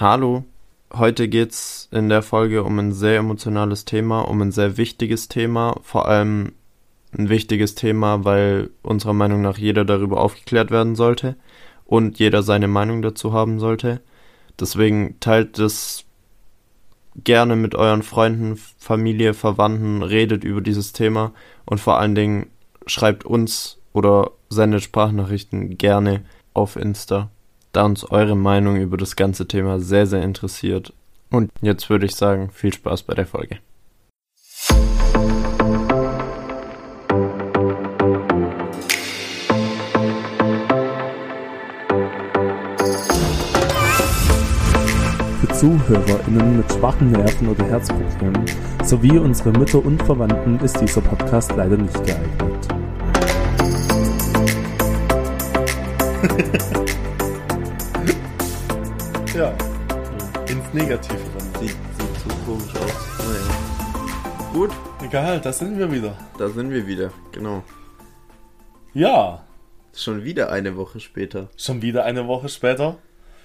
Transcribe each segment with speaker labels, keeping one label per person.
Speaker 1: Hallo, heute geht's in der Folge um ein sehr emotionales Thema, um ein sehr wichtiges Thema, vor allem ein wichtiges Thema, weil unserer Meinung nach jeder darüber aufgeklärt werden sollte und jeder seine Meinung dazu haben sollte. Deswegen teilt es gerne mit euren Freunden, Familie, Verwandten, redet über dieses Thema und vor allen Dingen schreibt uns oder sendet Sprachnachrichten gerne auf Insta da uns eure Meinung über das ganze Thema sehr, sehr interessiert. Und jetzt würde ich sagen, viel Spaß bei der Folge.
Speaker 2: Für ZuhörerInnen mit schwachen Nerven oder Herzproblemen sowie unsere Mütter und Verwandten ist dieser Podcast leider nicht geeignet.
Speaker 3: Ja. Ins Negative dann.
Speaker 1: Sieht, sieht so komisch aus. Naja. Gut,
Speaker 3: Egal, da sind wir wieder.
Speaker 1: da sind wir wieder. Genau.
Speaker 3: Ja,
Speaker 1: Schon wieder eine Woche später.
Speaker 3: schon wieder eine Woche später.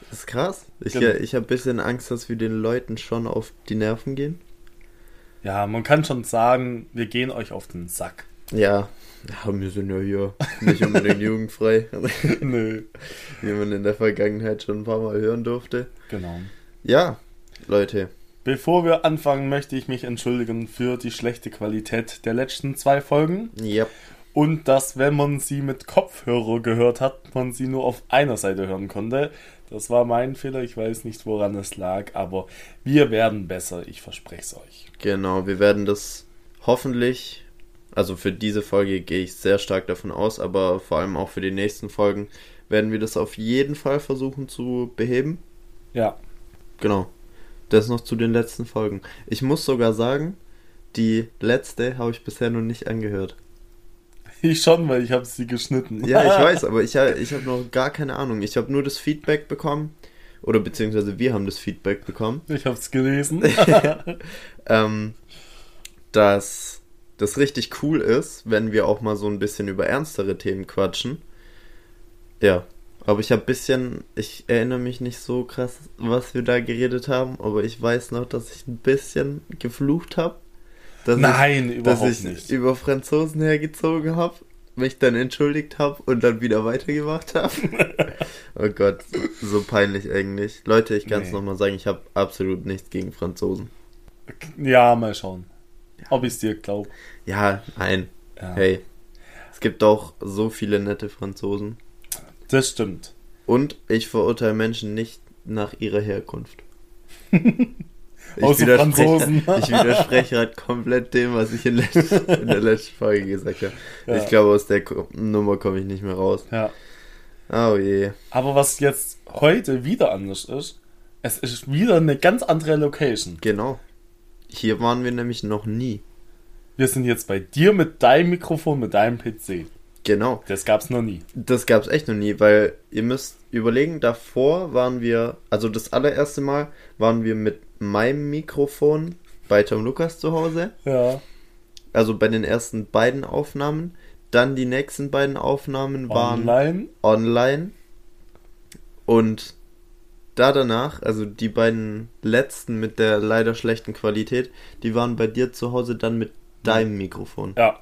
Speaker 1: Das ist krass. Ich,
Speaker 3: Genau.
Speaker 1: ich habe ein bisschen Angst, dass wir den Leuten schon auf die Nerven gehen.
Speaker 3: Ja, man kann schon sagen, wir gehen euch auf den Sack.
Speaker 1: Ja. Ja, wir sind ja hier nicht unbedingt jugendfrei,
Speaker 3: Nö.
Speaker 1: wie man in der Vergangenheit schon ein paar Mal hören durfte.
Speaker 3: Genau.
Speaker 1: Ja, Leute,
Speaker 3: Bevor wir anfangen, möchte ich mich entschuldigen für die schlechte Qualität der letzten zwei Folgen.
Speaker 1: ja,
Speaker 3: Und dass, wenn man sie mit Kopfhörer gehört hat, man sie nur auf einer Seite hören konnte. Das war mein Fehler, ich weiß nicht, woran es lag, aber wir werden besser, ich verspreche es euch.
Speaker 1: genau, wir werden das hoffentlich, also für diese Folge gehe ich sehr stark davon aus, aber vor allem auch für die nächsten Folgen werden wir das auf jeden Fall versuchen zu beheben.
Speaker 3: Ja,
Speaker 1: Genau. Das noch zu den letzten Folgen. Ich muss sogar sagen, die letzte habe ich bisher noch nicht angehört.
Speaker 3: ich schon, weil ich habe sie geschnitten.
Speaker 1: Ja, ich weiß, aber ich, ich habe noch gar keine Ahnung. Ich habe nur das Feedback bekommen. Oder beziehungsweise wir haben das Feedback bekommen.
Speaker 3: Ich habe es gelesen.
Speaker 1: ähm, dass das richtig cool ist, wenn wir auch mal so ein bisschen über ernstere Themen quatschen. Ja, aber ich habe bisschen, ich erinnere mich nicht so krass, was wir da geredet haben, aber ich weiß noch, dass ich ein bisschen geflucht habe.
Speaker 3: Nein,
Speaker 1: dass
Speaker 3: überhaupt
Speaker 1: ich
Speaker 3: nicht.
Speaker 1: über Franzosen hergezogen habe, mich dann entschuldigt habe und dann wieder weitergemacht habe. oh Gott, so peinlich eigentlich. Leute, ich kann es
Speaker 3: Nee.
Speaker 1: nochmal sagen, ich habe absolut nichts gegen Franzosen.
Speaker 3: Ja, mal schauen. Ob ich es dir glaube.
Speaker 1: Ja, nein.
Speaker 3: Ja,
Speaker 1: Hey, es gibt auch so viele nette Franzosen.
Speaker 3: Das stimmt.
Speaker 1: Und ich verurteile Menschen nicht nach ihrer Herkunft. Ich
Speaker 3: Außer
Speaker 1: widerspreche,
Speaker 3: Franzosen.
Speaker 1: ich widerspreche halt komplett dem, was ich in, letz- in der letzten Folge gesagt habe.
Speaker 3: Ja.
Speaker 1: Ich glaube, aus der Nummer komme ich nicht mehr raus.
Speaker 3: Ja.
Speaker 1: Oh je.
Speaker 3: Aber was jetzt heute wieder anders ist, es ist wieder eine ganz andere Location.
Speaker 1: Genau. Hier waren wir nämlich noch nie.
Speaker 3: Wir sind jetzt bei dir mit deinem Mikrofon, mit deinem PC.
Speaker 1: Genau.
Speaker 3: Das gab's noch nie.
Speaker 1: Das gab es echt noch nie, weil ihr müsst überlegen, davor waren wir, also das allererste Mal waren wir mit meinem Mikrofon bei Tom Lukas zu Hause.
Speaker 3: Ja.
Speaker 1: Also bei den ersten beiden Aufnahmen. Dann die nächsten beiden Aufnahmen waren
Speaker 3: Online.
Speaker 1: online. Und da danach, also die beiden letzten mit der leider schlechten Qualität, die waren bei dir zu Hause dann mit deinem Mikrofon.
Speaker 3: Ja.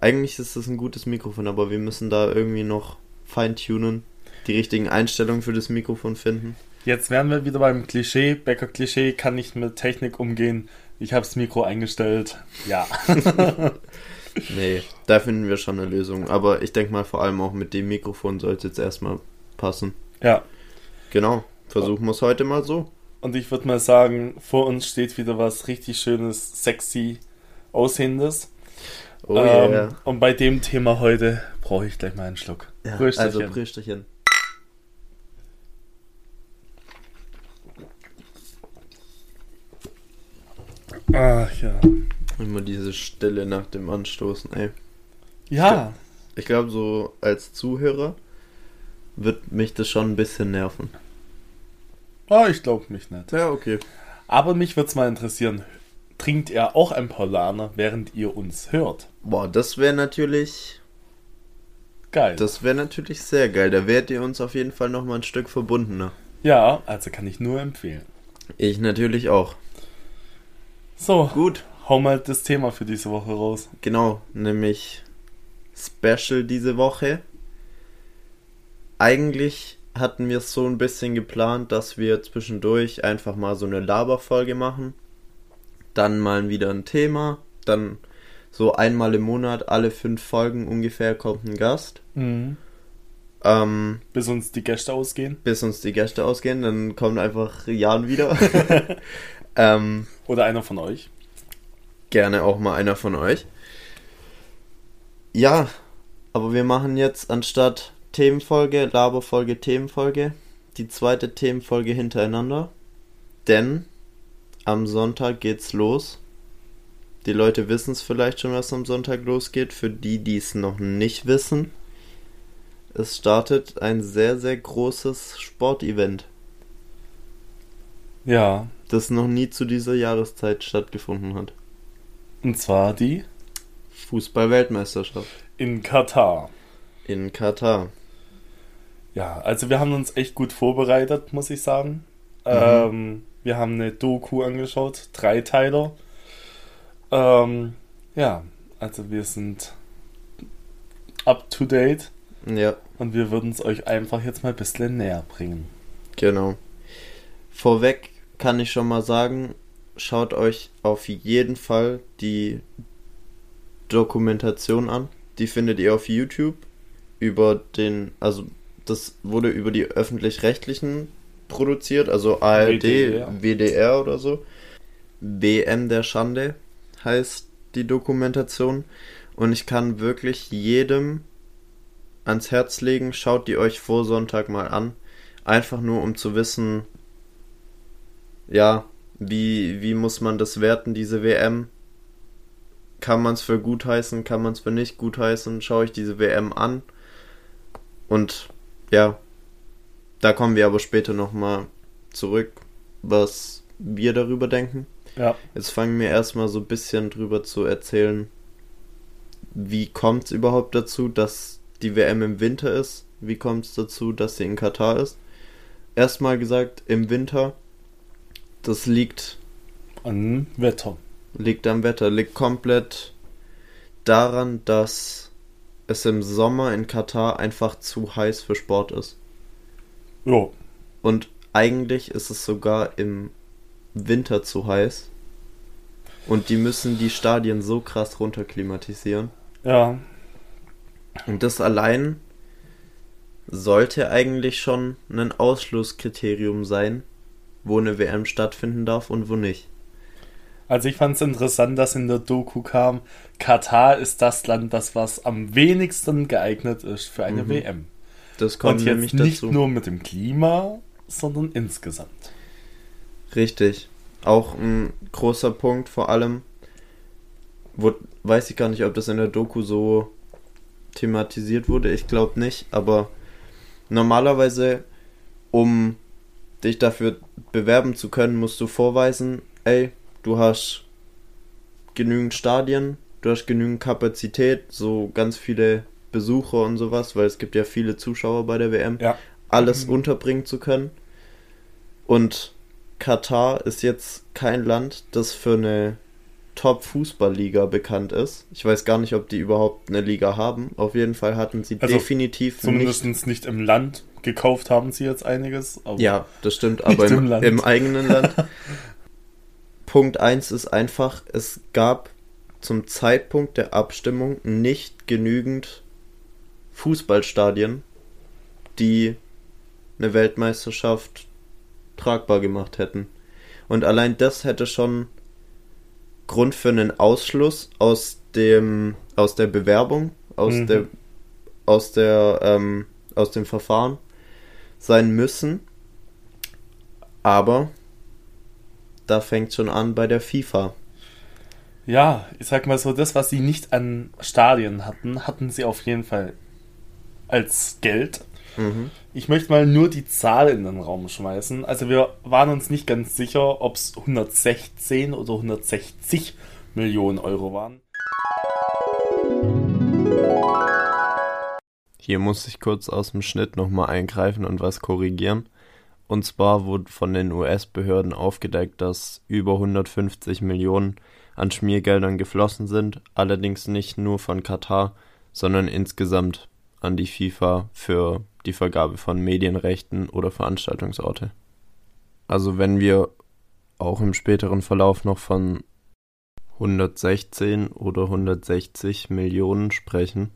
Speaker 1: Eigentlich ist das ein gutes Mikrofon, aber wir müssen da irgendwie noch feintunen, die richtigen Einstellungen für das Mikrofon finden.
Speaker 3: Jetzt wären wir wieder beim Klischee. Bäcker-Klischee kann nicht mit Technik umgehen. Ich habe das Mikro eingestellt. Ja.
Speaker 1: Nee, da finden wir schon eine Lösung. Aber ich denke mal, vor allem auch mit dem Mikrofon sollte es erstmal passen.
Speaker 3: ja.
Speaker 1: Genau, versuchen wir es heute mal so.
Speaker 3: Und ich würde mal sagen, vor uns steht wieder was richtig schönes, sexy, aussehendes.
Speaker 1: Oh
Speaker 3: ähm,
Speaker 1: yeah.
Speaker 3: Und bei dem Thema heute brauche ich gleich mal einen Schluck.
Speaker 1: Ja,
Speaker 3: Prösterchen.
Speaker 1: also Prösterchen.
Speaker 3: Ach ja.
Speaker 1: Immer diese Stille nach dem Anstoßen, ey.
Speaker 3: Ja,
Speaker 1: Ich glaube, so als Zuhörer wird mich das schon ein bisschen nerven.
Speaker 3: Ah, ich glaube mich nicht.
Speaker 1: Ja, okay.
Speaker 3: Aber mich würde es mal interessieren, trinkt ihr auch ein Paulaner, während ihr uns hört?
Speaker 1: Boah, das wäre natürlich,
Speaker 3: Geil.
Speaker 1: das wäre natürlich sehr geil. Da wärt ihr uns auf jeden Fall noch mal ein Stück verbundener.
Speaker 3: Ja, also kann ich nur empfehlen.
Speaker 1: Ich natürlich auch.
Speaker 3: So,
Speaker 1: Gut,
Speaker 3: hau mal das Thema für diese Woche raus.
Speaker 1: genau, nämlich Special diese Woche. Eigentlich hatten wir es so ein bisschen geplant, dass wir zwischendurch einfach mal so eine Laberfolge machen. Dann mal wieder ein Thema. Dann so einmal im Monat, alle fünf Folgen ungefähr, kommt ein Gast. Ähm,
Speaker 3: Bis uns die Gäste ausgehen.
Speaker 1: bis uns die Gäste ausgehen, dann kommt einfach Jan wieder. ähm,
Speaker 3: Oder einer von euch.
Speaker 1: gerne auch mal einer von euch. Ja, aber wir machen jetzt anstatt Themenfolge, Laberfolge, Themenfolge, die zweite Themenfolge hintereinander. Denn am Sonntag geht's los. Die Leute wissen es vielleicht schon, was am Sonntag losgeht. Für die, die es noch nicht wissen, es startet ein sehr, sehr großes Sportevent,
Speaker 3: Ja,
Speaker 1: das noch nie zu dieser Jahreszeit stattgefunden hat.
Speaker 3: und zwar die
Speaker 1: Fußball-Weltmeisterschaft
Speaker 3: in Katar.
Speaker 1: in Katar.
Speaker 3: Ja, also wir haben uns echt gut vorbereitet, muss ich sagen. Ähm, wir haben eine Doku angeschaut, Dreiteiler. Ähm, ja, also wir sind up to date
Speaker 1: Ja,
Speaker 3: und wir würden es euch einfach jetzt mal ein bisschen näher bringen.
Speaker 1: genau. Vorweg kann ich schon mal sagen, schaut euch auf jeden Fall die Dokumentation an. Die findet ihr auf YouTube über den, also das wurde über die öffentlich-rechtlichen produziert, also ARD,
Speaker 3: WDR.
Speaker 1: WDR oder so. WM der Schande heißt die Dokumentation und ich kann wirklich jedem ans Herz legen, schaut die euch vor Sonntag mal an. Einfach nur um zu wissen, ja, wie, wie muss man das werten, diese WM? Kann man es für gut heißen, kann man es für nicht gut heißen? Schaue ich diese WM an. Und ja, da kommen wir aber später nochmal zurück, was wir darüber denken.
Speaker 3: Ja,
Speaker 1: Jetzt fangen wir erstmal so ein bisschen drüber zu erzählen, wie kommt es überhaupt dazu, dass die WM im Winter ist? Wie kommt es dazu, dass sie in Katar ist? Erstmal gesagt, im Winter, das liegt,
Speaker 3: an Wetter.
Speaker 1: liegt am Wetter, liegt komplett daran, dass es im Sommer in Katar einfach zu heiß für Sport ist.
Speaker 3: Jo,
Speaker 1: Und eigentlich ist es sogar im Winter zu heiß. Und die müssen die Stadien so krass runterklimatisieren.
Speaker 3: ja,
Speaker 1: Und das allein sollte eigentlich schon ein Ausschlusskriterium sein, wo eine WM stattfinden darf und wo nicht.
Speaker 3: Also ich fand es interessant, dass in der Doku kam, Katar ist das Land, das was am wenigsten geeignet ist für eine
Speaker 1: Mhm.
Speaker 3: WM.
Speaker 1: Das kommt
Speaker 3: Und jetzt
Speaker 1: nämlich
Speaker 3: nicht
Speaker 1: dazu.
Speaker 3: nur mit dem Klima, sondern insgesamt.
Speaker 1: Richtig. Auch ein großer Punkt, vor allem, wo, weiß ich gar nicht, ob das in der Doku so thematisiert wurde. Ich glaube nicht, aber normalerweise, um dich dafür bewerben zu können, musst du vorweisen, ey, du hast genügend Stadien, du hast genügend Kapazität, so ganz viele Besucher und sowas, weil es gibt ja viele Zuschauer bei der WM
Speaker 3: Ja,
Speaker 1: alles unterbringen zu können. Und Katar ist jetzt kein Land, das für eine Top-Fußballliga bekannt ist. Ich weiß gar nicht, ob die überhaupt eine Liga haben. Auf jeden Fall hatten sie
Speaker 3: Also
Speaker 1: definitiv
Speaker 3: zumindest
Speaker 1: nicht.
Speaker 3: nicht, im Land. Gekauft haben sie jetzt einiges.
Speaker 1: Ja, das stimmt, aber
Speaker 3: im
Speaker 1: im eigenen Land. Punkt 1 ist einfach, es gab zum Zeitpunkt der Abstimmung nicht genügend Fußballstadien, die eine Weltmeisterschaft tragbar gemacht hätten. Und allein das hätte schon Grund für einen Ausschluss aus dem aus der Bewerbung, aus
Speaker 3: Mhm.
Speaker 1: der aus der ähm, aus dem Verfahren sein müssen. Aber da fängt schon an bei der FIFA.
Speaker 3: ja, ich sag mal so, das, was sie nicht an Stadien hatten, hatten sie auf jeden Fall als Geld.
Speaker 1: Mhm.
Speaker 3: Ich möchte mal nur die Zahl in den Raum schmeißen. Also wir waren uns nicht ganz sicher, ob es 116 oder 160 Millionen Euro waren.
Speaker 1: Hier muss ich kurz aus dem Schnitt nochmal eingreifen und was korrigieren. Und zwar wurde von den US-Behörden aufgedeckt, dass über 150 Millionen an Schmiergeldern geflossen sind, allerdings nicht nur von Katar, sondern insgesamt an die FIFA für die Vergabe von Medienrechten oder Veranstaltungsorte. Also wenn wir auch im späteren Verlauf noch von 116 oder 160 Millionen sprechen,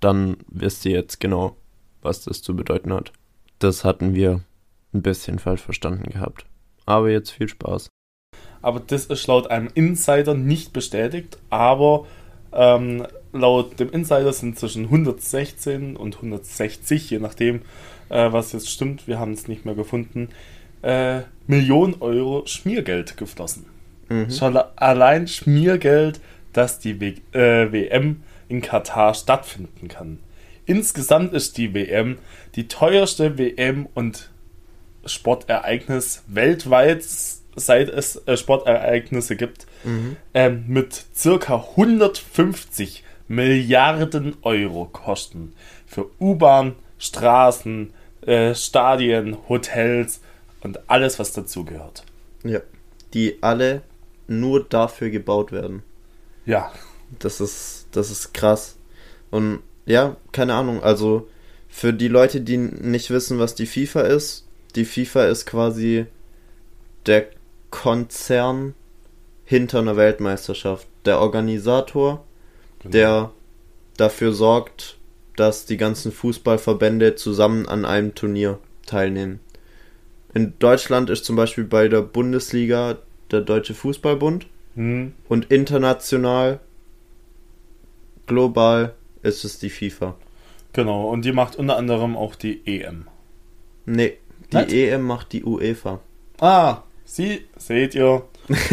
Speaker 1: dann wisst ihr jetzt genau, was das zu bedeuten hat. Das hatten wir ein bisschen falsch verstanden gehabt. Aber jetzt viel Spaß.
Speaker 3: Aber das ist laut einem Insider nicht bestätigt, aber ähm, laut dem Insider sind zwischen 116 und 160, je nachdem, äh, was jetzt stimmt, wir haben es nicht mehr gefunden, äh, Millionen Euro Schmiergeld geflossen. Mhm. Schon allein Schmiergeld, dass die w äh, WM in Katar stattfinden kann. Insgesamt ist die WM die teuerste WM und Sportereignis weltweit, seit es äh, Sportereignisse gibt, mhm. ähm, mit circa 150 Milliarden Euro kosten. Für U-Bahn, Straßen, äh, Stadien, Hotels und alles, was dazugehört.
Speaker 1: Ja, die alle nur dafür gebaut werden.
Speaker 3: Ja.
Speaker 1: Das ist, das ist krass. Und ja, keine Ahnung, also für die Leute, die nicht wissen, was die FIFA ist, die FIFA ist quasi der Konzern hinter einer Weltmeisterschaft. Der Organisator, genau. der dafür sorgt, dass die ganzen Fußballverbände zusammen an einem Turnier teilnehmen. In Deutschland ist zum Beispiel bei der Bundesliga der Deutsche Fußballbund hm. und international, global ist es die FIFA.
Speaker 3: Genau, und die macht unter anderem auch die EM.
Speaker 1: Nee, die Nicht? EM macht die UEFA.
Speaker 3: Ah, Sie, seht ihr,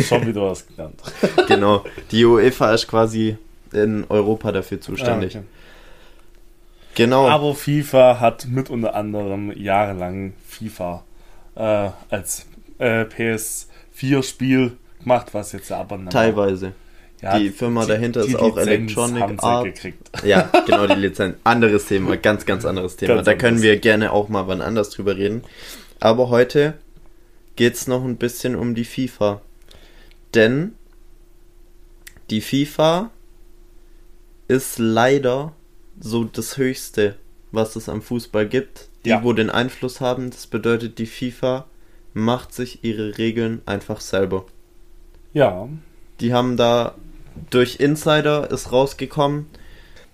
Speaker 3: schon wieder was gelernt.
Speaker 1: genau, die UEFA ist quasi in Europa dafür zuständig. Ah, okay.
Speaker 3: Genau. Aber FIFA hat mit unter anderem jahrelang FIFA äh, als äh, PS4-Spiel gemacht, was jetzt aber
Speaker 1: Teilweise. Ja, die Firma die, dahinter die ist auch Electronic Art. Ja, genau, die Lizenz. Anderes Thema, ganz, ganz anderes Thema. Ganz da können wir gerne auch mal wann anders drüber reden. Aber heute geht es noch ein bisschen um die FIFA. Denn die FIFA ist leider so das Höchste, was es am Fußball gibt. Die, ja. wo den Einfluss haben, das bedeutet, die FIFA macht sich ihre Regeln einfach selber.
Speaker 3: Ja.
Speaker 1: Die haben da durch Insider ist rausgekommen,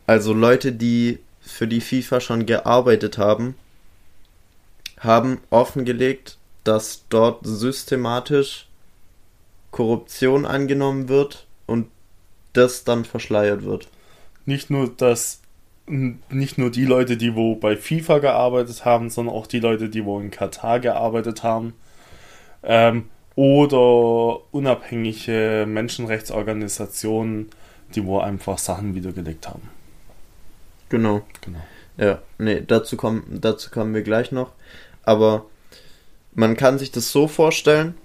Speaker 1: also Leute, die für die FIFA schon gearbeitet haben, haben offengelegt, dass dort systematisch Korruption angenommen wird und das dann verschleiert wird.
Speaker 3: Nicht nur das nicht nur die Leute, die wo bei FIFA gearbeitet haben, sondern auch die Leute, die wo in Katar gearbeitet haben. Ähm, oder unabhängige Menschenrechtsorganisationen, die wo einfach Sachen wiedergelegt haben.
Speaker 1: Genau.
Speaker 3: Genau.
Speaker 1: Ja, nee, dazu kommen, dazu kommen wir gleich noch. Aber man kann sich das so vorstellen,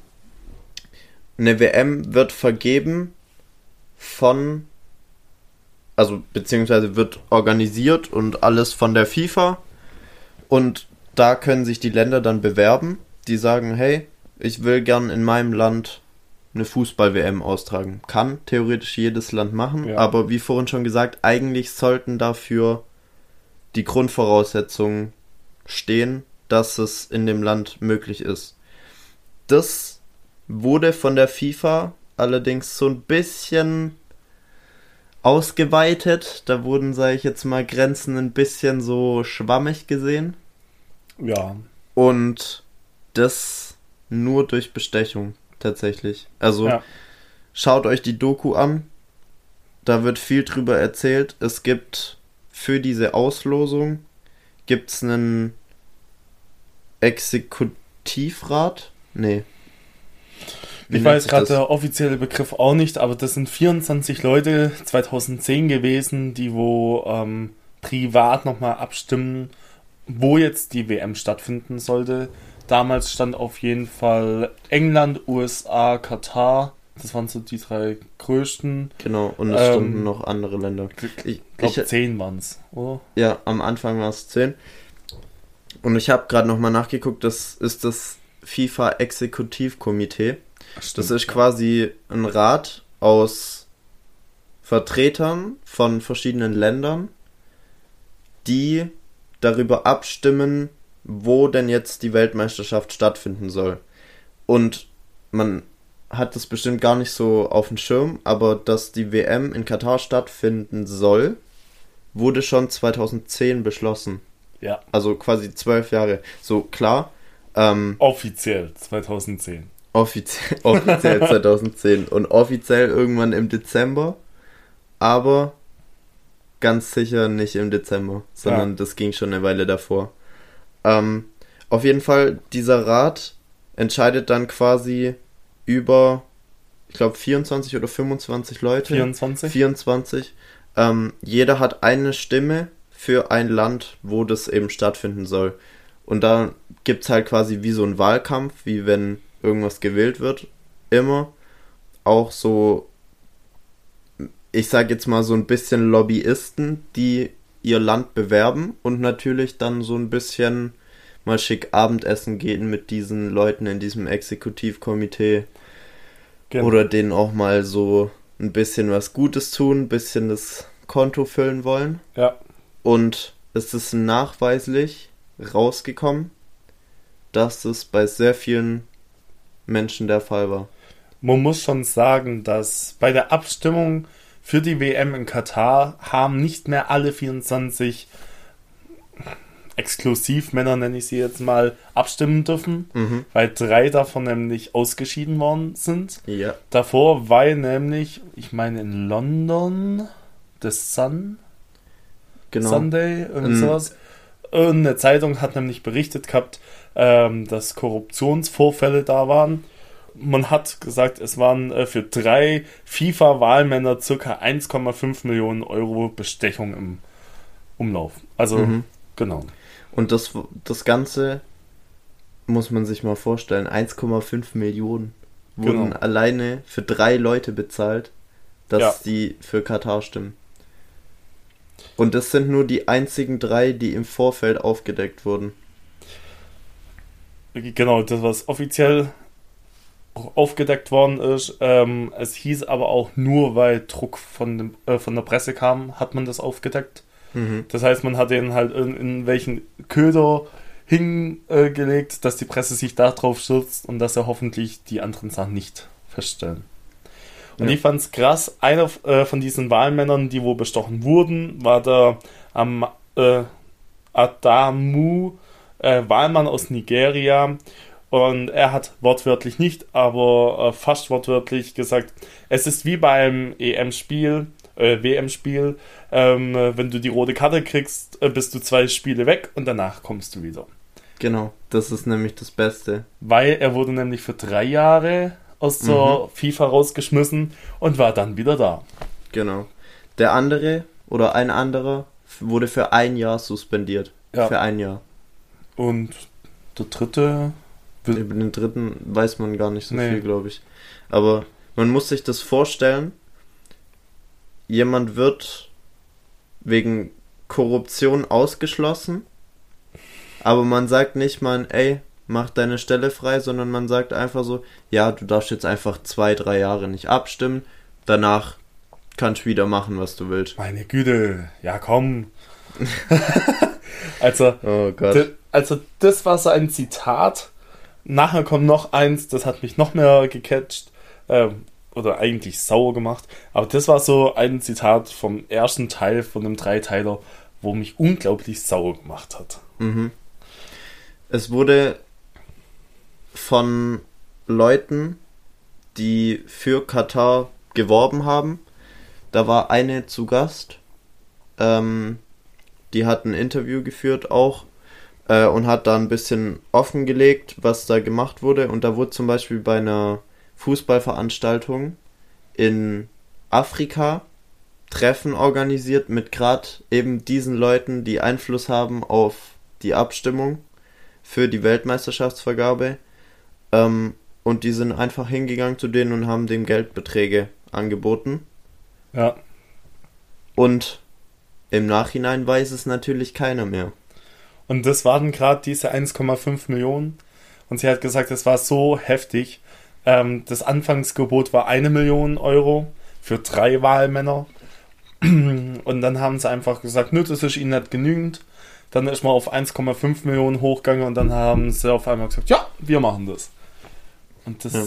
Speaker 1: eine WM wird vergeben von also beziehungsweise wird organisiert und alles von der FIFA. Und da können sich die Länder dann bewerben, die sagen, hey, ich will gern in meinem Land eine Fußball-WM austragen. Kann theoretisch jedes Land machen, ja. aber wie vorhin schon gesagt, eigentlich sollten dafür die Grundvoraussetzungen stehen, dass es in dem Land möglich ist. Das wurde von der FIFA allerdings so ein bisschen ausgeweitet. Da wurden, sage ich jetzt mal, Grenzen ein bisschen so schwammig gesehen.
Speaker 3: Ja.
Speaker 1: Und das nur durch Bestechung tatsächlich. Also ja. schaut euch die Doku an. Da wird viel drüber erzählt. Es gibt für diese Auslosung gibt es einen Exekutivrat? Nee,
Speaker 3: wie ich weiß gerade der offizielle Begriff auch nicht, aber das sind 24 Leute 2010 gewesen, die wo ähm, privat nochmal abstimmen, wo jetzt die WM stattfinden sollte. Damals stand auf jeden Fall England, USA, Katar. Das waren so die drei größten.
Speaker 1: Genau, und es ähm, standen noch andere Länder.
Speaker 3: Ich glaube, zehn waren es, oder?
Speaker 1: Ja, am Anfang war es zehn. Und ich habe gerade nochmal nachgeguckt, das ist das FIFA-Exekutivkomitee. Das ist quasi ein Rat aus Vertretern von verschiedenen Ländern, die darüber abstimmen, wo denn jetzt die Weltmeisterschaft stattfinden soll. Und man hat das bestimmt gar nicht so auf dem Schirm, aber dass die WM in Katar stattfinden soll, wurde schon 2010 beschlossen.
Speaker 3: Ja.
Speaker 1: Also quasi zwölf Jahre. So klar. Ähm,
Speaker 3: Offiziell 2010.
Speaker 1: offiziell, offiziell 2010 und offiziell irgendwann im Dezember, aber ganz sicher nicht im Dezember, sondern
Speaker 3: Ja.
Speaker 1: das ging schon eine Weile davor. Ähm, auf jeden Fall, dieser Rat entscheidet dann quasi über, ich glaube, 24 oder 25 Leute.
Speaker 3: 24?
Speaker 1: 24. Ähm, jeder hat eine Stimme für ein Land, wo das eben stattfinden soll. Und da gibt es halt quasi wie so ein Wahlkampf, wie wenn irgendwas gewählt wird. Immer. Auch so, ich sag jetzt mal so ein bisschen Lobbyisten, die ihr Land bewerben und natürlich dann so ein bisschen mal schick Abendessen gehen mit diesen Leuten in diesem Exekutivkomitee.
Speaker 3: Genau.
Speaker 1: Oder denen auch mal so ein bisschen was Gutes tun, ein bisschen das Konto füllen wollen.
Speaker 3: Ja.
Speaker 1: Und es ist nachweislich rausgekommen, dass es bei sehr vielen Menschen der Fall war.
Speaker 3: Man muss schon sagen, dass bei der Abstimmung für die WM in Katar haben nicht mehr alle 24 Exklusivmänner, nenne ich sie jetzt mal, abstimmen dürfen,
Speaker 1: Mhm.
Speaker 3: weil drei davon nämlich ausgeschieden worden sind.
Speaker 1: Ja.
Speaker 3: Davor, weil nämlich, ich meine in London, The Sun,
Speaker 1: Genau.
Speaker 3: Sunday, irgend
Speaker 1: Mhm.
Speaker 3: sowas. Irgendeine Zeitung hat nämlich berichtet gehabt, ähm, dass Korruptionsvorfälle da waren. Man hat gesagt, es waren äh, für drei FIFA-Wahlmänner circa 1,5 Millionen Euro Bestechung im Umlauf. Also,
Speaker 1: Mhm.
Speaker 3: genau.
Speaker 1: Und das, das Ganze muss man sich mal vorstellen. 1,5 Millionen wurden
Speaker 3: Genau.
Speaker 1: alleine für drei Leute bezahlt, dass
Speaker 3: Ja.
Speaker 1: die für Katar stimmen. Und das sind nur die einzigen drei, die im Vorfeld aufgedeckt wurden.
Speaker 3: Genau, das, was offiziell aufgedeckt worden ist. Ähm, es hieß aber auch nur, weil Druck von, dem, äh, von der Presse kam, hat man das aufgedeckt.
Speaker 1: Mhm.
Speaker 3: Das heißt, man hat den halt in, in welchen Köder hingelegt, dass die Presse sich darauf stürzt und dass er hoffentlich die anderen Sachen nicht feststellen. Und
Speaker 1: Ja.
Speaker 3: ich fand's krass, einer äh, von diesen Wahlmännern, die wo bestochen wurden, war der am äh, Adamu äh, Wahlmann aus Nigeria. Und er hat wortwörtlich nicht, aber äh, fast wortwörtlich gesagt, es ist wie beim EM-Spiel, äh, WM-Spiel, ähm, äh, wenn du die rote Karte kriegst, äh, bist du zwei Spiele weg und danach kommst du wieder.
Speaker 1: Genau, das ist nämlich das Beste.
Speaker 3: Weil er wurde nämlich für drei Jahre aus der FIFA rausgeschmissen und war dann wieder da.
Speaker 1: Genau. Der andere oder ein anderer wurde für ein Jahr suspendiert.
Speaker 3: Ja.
Speaker 1: Für ein Jahr.
Speaker 3: Und der dritte,
Speaker 1: Über den dritten weiß man gar nicht so
Speaker 3: Nee.
Speaker 1: viel, glaube ich. Aber man muss sich das vorstellen. Jemand wird wegen Korruption ausgeschlossen, aber man sagt nicht mal, ey, mach deine Stelle frei, sondern man sagt einfach so, ja, du darfst jetzt einfach zwei, drei Jahre nicht abstimmen, danach kannst du wieder machen, was du willst.
Speaker 3: meine Güte, ja komm. also,
Speaker 1: Oh
Speaker 3: Also, das war so ein Zitat. Nachher kommt noch eins, das hat mich noch mehr gecatcht. Ähm, oder eigentlich sauer gemacht. Aber das war so ein Zitat vom ersten Teil von dem Dreiteiler, wo mich unglaublich sauer gemacht hat.
Speaker 1: Mhm. Es wurde von Leuten, die für Katar geworben haben. Da war eine zu Gast. Ähm, die hat ein Interview geführt auch äh, und hat da ein bisschen offengelegt, was da gemacht wurde. Und da wurde zum Beispiel bei einer Fußballveranstaltung in Afrika Treffen organisiert mit gerade eben diesen Leuten, die Einfluss haben auf die Abstimmung für die Weltmeisterschaftsvergabe. Ähm, und die sind einfach hingegangen zu denen und haben dem Geldbeträge angeboten.
Speaker 3: Ja,
Speaker 1: Und im Nachhinein weiß es natürlich keiner mehr.
Speaker 3: Und das waren gerade diese 1,5 Millionen. Und sie hat gesagt, das war so heftig. Ähm, das Anfangsgebot war eine Million Euro für drei Wahlmänner. Und dann haben sie einfach gesagt, nö, das ist ihnen nicht genügend. Dann ist man auf 1,5 Millionen hochgegangen und dann haben sie auf einmal gesagt, ja, wir machen das. Und das ja.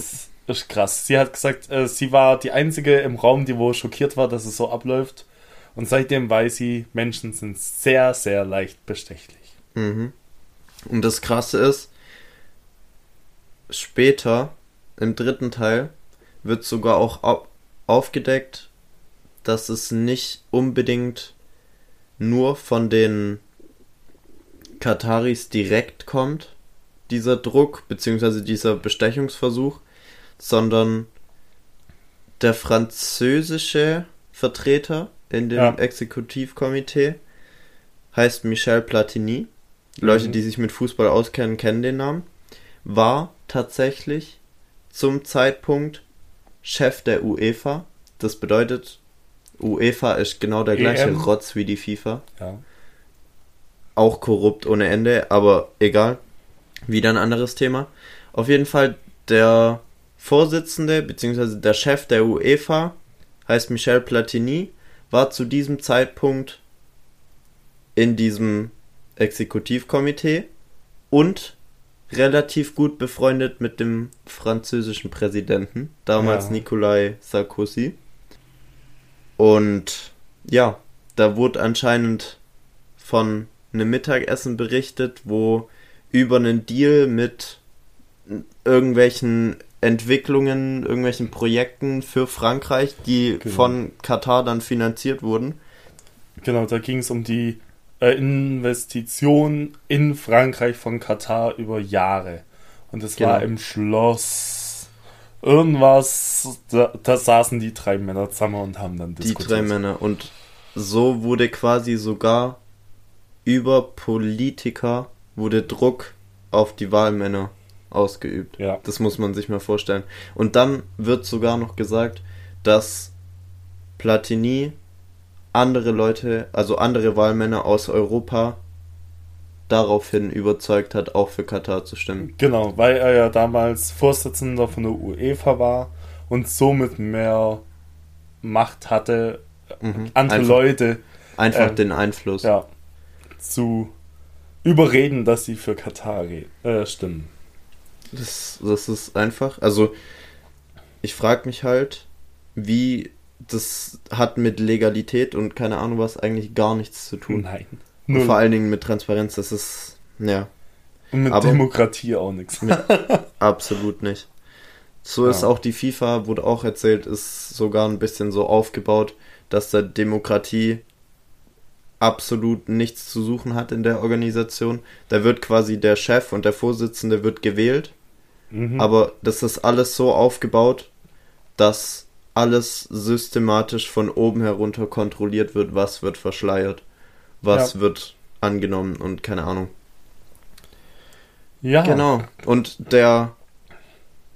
Speaker 3: ist krass. Sie hat gesagt, äh, sie war die Einzige im Raum, die wohl schockiert war, dass es so abläuft. Und seitdem weiß sie, Menschen sind sehr, sehr leicht bestechlich.
Speaker 1: Mhm. Und das Krasse ist, später, im dritten Teil, wird sogar auch aufgedeckt, dass es nicht unbedingt nur von den Kataris direkt kommt, dieser Druck, beziehungsweise dieser Bestechungsversuch, sondern der französische Vertreter in dem ja. Exekutivkomitee heißt Michel Platini. Mhm. Leute, die sich mit Fußball auskennen, kennen den Namen. War tatsächlich zum Zeitpunkt Chef der UEFA. Das bedeutet, UEFA ist genau der gleiche EM. Rotz wie die FIFA. Ja. Auch korrupt ohne Ende, aber egal. Wieder ein anderes Thema. Auf jeden Fall der Vorsitzende bzw. der Chef der UEFA heißt Michel Platini, war zu diesem Zeitpunkt in diesem Exekutivkomitee und relativ gut befreundet mit dem französischen Präsidenten, damals ja. Nicolas Sarkozy. Und ja, da wurde anscheinend von einem Mittagessen berichtet, wo über einen Deal mit irgendwelchen Entwicklungen, irgendwelchen Projekten für Frankreich, die genau. von Katar dann finanziert wurden.
Speaker 3: Genau, da ging es um die äh, Investition in Frankreich von Katar über Jahre. Und es genau. war im Schloss irgendwas, da, da, saßen die drei Männer zusammen und haben dann
Speaker 1: diskutiert. Die drei Männer. Und so wurde quasi sogar über Politiker wurde Druck auf die Wahlmänner ausgeübt. Ja. Das muss man sich mal vorstellen. Und dann wird sogar noch gesagt, dass Platini andere Leute, also andere Wahlmänner aus Europa daraufhin überzeugt hat, auch für Katar zu stimmen.
Speaker 3: Genau, weil er ja damals Vorsitzender von der UEFA war und somit mehr Macht hatte, mhm. andere
Speaker 1: einfach,
Speaker 3: Leute
Speaker 1: einfach äh, den Einfluss
Speaker 3: ja, zu überreden, dass sie für Katar äh, stimmen.
Speaker 1: Das, das ist einfach, also ich frage mich halt, wie das hat mit Legalität und keine Ahnung was eigentlich gar nichts zu tun.
Speaker 3: Nein.
Speaker 1: Und vor allen Dingen mit Transparenz, das ist, ja.
Speaker 3: Und mit Aber Demokratie auch nichts.
Speaker 1: absolut nicht. So ja. ist auch die FIFA, wurde auch erzählt, ist sogar ein bisschen so aufgebaut, dass da Demokratie absolut nichts zu suchen hat in der Organisation. Da wird quasi der Chef und der Vorsitzende wird gewählt. Mhm. Aber das ist alles so aufgebaut, dass alles systematisch von oben herunter kontrolliert wird, was wird verschleiert, was ja. wird angenommen und keine Ahnung. Ja. Genau. Und der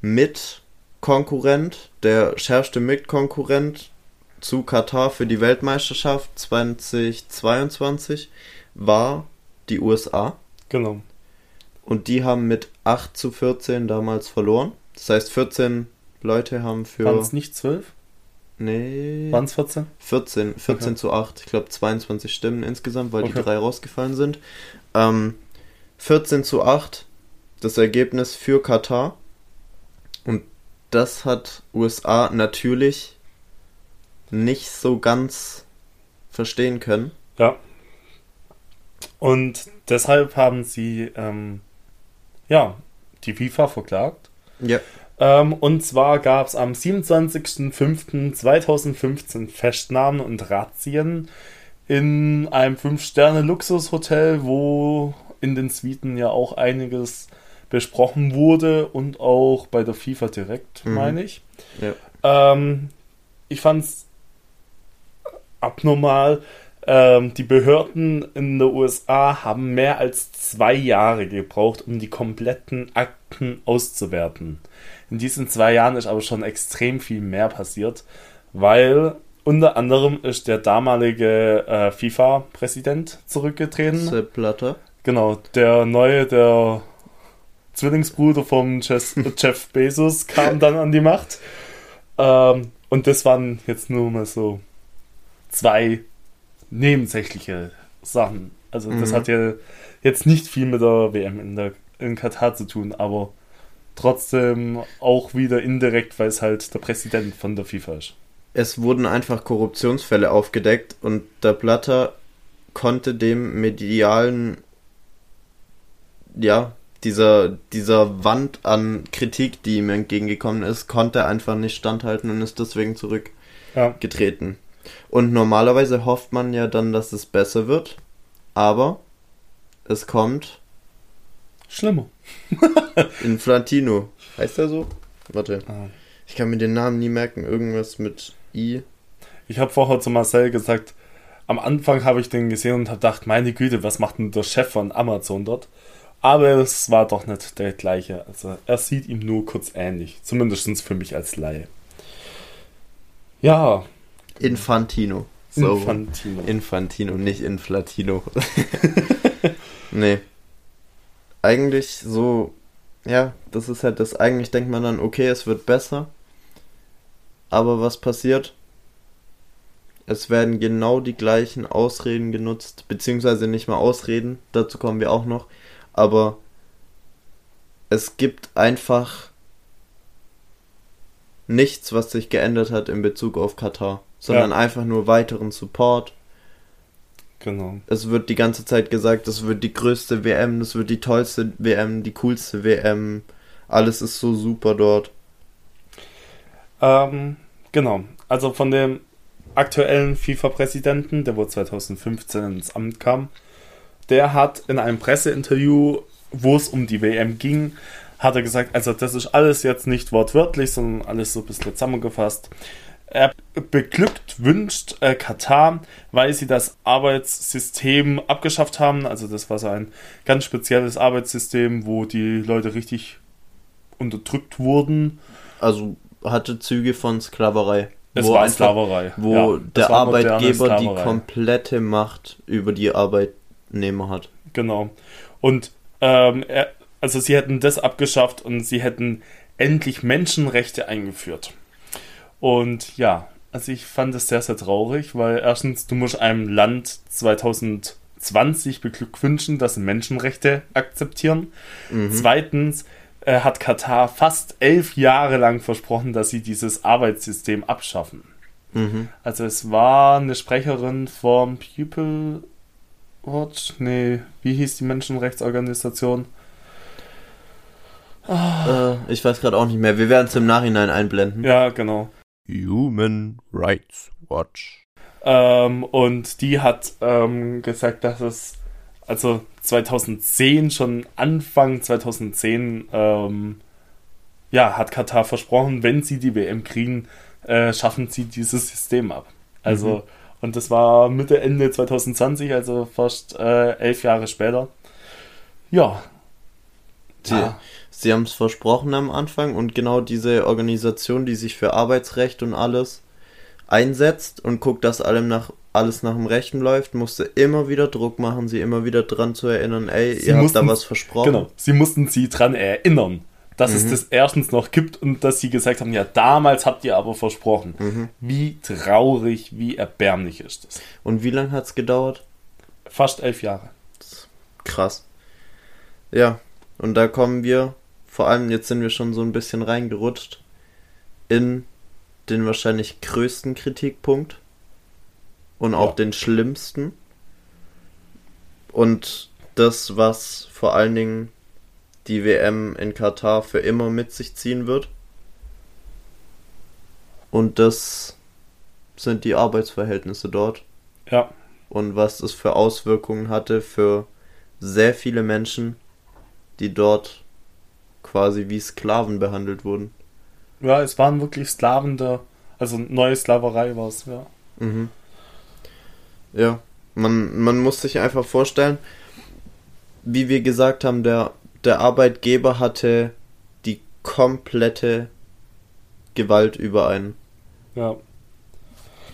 Speaker 1: Mitkonkurrent, der schärfste Mitkonkurrent zu Katar für die Weltmeisterschaft 2022 war die USA.
Speaker 3: Genau.
Speaker 1: Und die haben mit 8 zu 14 damals verloren. Das heißt, 14 Leute haben für.
Speaker 3: Waren es nicht 12?
Speaker 1: Nee.
Speaker 3: Waren es 14?
Speaker 1: 14, 14 okay. zu 8. Ich glaube 22 Stimmen insgesamt, weil okay. die drei rausgefallen sind. Ähm, 14 zu 8 das Ergebnis für Katar. Und das hat USA natürlich nicht so ganz verstehen können.
Speaker 3: Ja. Und deshalb haben sie ähm, ja die FIFA verklagt.
Speaker 1: Ja.
Speaker 3: Ähm, und zwar gab es am 27.05.2015 Festnahmen und Razzien in einem
Speaker 1: 5-Sterne-Luxushotel,
Speaker 3: wo in den Suiten ja auch einiges besprochen wurde und auch bei der FIFA direkt, mhm. meine ich. Ja. Ähm, ich fand es abnormal. Ähm, die Behörden in den USA haben mehr als zwei Jahre gebraucht, um die kompletten Akten auszuwerten. In diesen zwei Jahren ist aber schon extrem viel mehr passiert, weil unter anderem ist der damalige äh, FIFA-Präsident zurückgetreten.
Speaker 1: Sepp Blatter.
Speaker 3: Genau, der neue, der Zwillingsbruder vom Jeff, Jeff Bezos kam dann an die Macht. Ähm, und das waren jetzt nur mal so zwei nebensächliche Sachen. Also das
Speaker 1: Mhm.
Speaker 3: hat ja jetzt nicht viel mit der WM in, der, in Katar zu tun, aber trotzdem auch wieder indirekt, weil es halt der Präsident von der FIFA ist.
Speaker 1: Es wurden einfach Korruptionsfälle aufgedeckt und der Blatter konnte dem medialen, ja, dieser, dieser Wand an Kritik, die ihm entgegengekommen ist, konnte einfach nicht standhalten und ist deswegen zurückgetreten.
Speaker 3: Ja,
Speaker 1: Und normalerweise hofft man ja dann, dass es besser wird, aber es kommt
Speaker 3: schlimmer.
Speaker 1: Inflantino. Heißt er so? Warte,
Speaker 3: Ah.
Speaker 1: ich kann mir den Namen nie merken. Irgendwas mit I.
Speaker 3: Ich habe vorher zu Marcel gesagt, am Anfang habe ich den gesehen und habe gedacht, meine Güte, was macht denn der Chef von Amazon dort? Aber es war doch nicht der gleiche. Also er sieht ihm nur kurz ähnlich. Zumindest für mich als Laie. Ja,
Speaker 1: Infantino. So.
Speaker 3: Infantino.
Speaker 1: Infantino, nicht Inflatino. nee. Eigentlich so, ja, das ist halt das. Eigentlich denkt man dann, okay, es wird besser. Aber was passiert? Es werden genau die gleichen Ausreden genutzt, beziehungsweise nicht mal Ausreden, dazu kommen wir auch noch. Aber es gibt einfach nichts, was sich geändert hat in Bezug auf Katar, sondern
Speaker 3: Ja.
Speaker 1: einfach nur weiteren Support.
Speaker 3: genau.
Speaker 1: Es wird die ganze Zeit gesagt, das wird die größte WM, das wird die tollste WM, die coolste WM. Alles ist so super dort.
Speaker 3: Ähm, genau. Also von dem aktuellen FIFA-Präsidenten, der wohl 2015 ins Amt kam, der hat in einem Presseinterview, wo es um die WM ging, hat er gesagt, also das ist alles jetzt nicht wortwörtlich, sondern alles so ein bisschen zusammengefasst. Er beglückt, wünscht äh, Katar, weil sie das Arbeitssystem abgeschafft haben. Also das war so ein ganz spezielles Arbeitssystem, wo die Leute richtig unterdrückt wurden.
Speaker 1: Also hatte Züge von Sklaverei.
Speaker 3: Es
Speaker 1: wo
Speaker 3: war
Speaker 1: einfach-
Speaker 3: Sklaverei.
Speaker 1: Wo
Speaker 3: Ja,
Speaker 1: der Arbeitgeber die komplette Macht über die Arbeitnehmer hat.
Speaker 3: Genau. Und ähm, er, also sie hätten das abgeschafft und sie hätten endlich Menschenrechte eingeführt. Und ja, also ich fand es sehr, sehr traurig, weil erstens, du musst einem Land 2020 beglückwünschen, dass sie Menschenrechte akzeptieren.
Speaker 1: Mhm.
Speaker 3: Zweitens äh, hat Katar fast elf Jahre lang versprochen, dass sie dieses Arbeitssystem abschaffen.
Speaker 1: Mhm.
Speaker 3: Also es war eine Sprecherin vom People Watch, nee, wie hieß die Menschenrechtsorganisation?
Speaker 1: Äh, ich weiß gerade auch nicht mehr. Wir werden es im Nachhinein einblenden.
Speaker 3: Ja, genau.
Speaker 1: Human Rights Watch.
Speaker 3: Ähm, und die hat ähm, gesagt, dass es also 2010, schon Anfang 2010, ähm, ja, hat Katar versprochen, wenn sie die WM kriegen, äh, schaffen sie dieses System ab. Also,
Speaker 1: Mhm.
Speaker 3: und das war Mitte, Ende 2020, also fast äh, elf Jahre später. Ja.
Speaker 1: Sie,
Speaker 3: Ah.
Speaker 1: Sie haben es versprochen am Anfang und genau diese Organisation, die sich für Arbeitsrecht und alles einsetzt und guckt, dass allem nach, alles nach dem Rechten läuft, musste immer wieder Druck machen, sie immer wieder dran zu erinnern, ey,
Speaker 3: Sie
Speaker 1: ihr habt da
Speaker 3: mussten-
Speaker 1: was versprochen.
Speaker 3: Genau, sie mussten sie dran erinnern, dass es
Speaker 1: Mhm.
Speaker 3: das erstens noch gibt und dass sie gesagt haben, ja, damals habt ihr aber versprochen.
Speaker 1: Mhm.
Speaker 3: Wie traurig, wie erbärmlich ist das.
Speaker 1: Und wie lange hat es gedauert?
Speaker 3: Fast elf Jahre.
Speaker 1: Krass. Ja, und da kommen wir, vor allem jetzt sind wir schon so ein bisschen reingerutscht, in den wahrscheinlich größten Kritikpunkt und auch
Speaker 3: Ja.
Speaker 1: den schlimmsten. Und das, was vor allen Dingen die WM in Katar für immer mit sich ziehen wird. Und das sind die Arbeitsverhältnisse dort
Speaker 3: Ja,
Speaker 1: und was es für Auswirkungen hatte für sehr viele Menschen, die dort quasi wie Sklaven behandelt wurden.
Speaker 3: ja, es waren wirklich Sklaven der, also neue Sklaverei war es, ja.
Speaker 1: Mhm. Ja, man, man muss sich einfach vorstellen, wie wir gesagt haben, der, der Arbeitgeber hatte die komplette Gewalt über einen.
Speaker 3: Ja,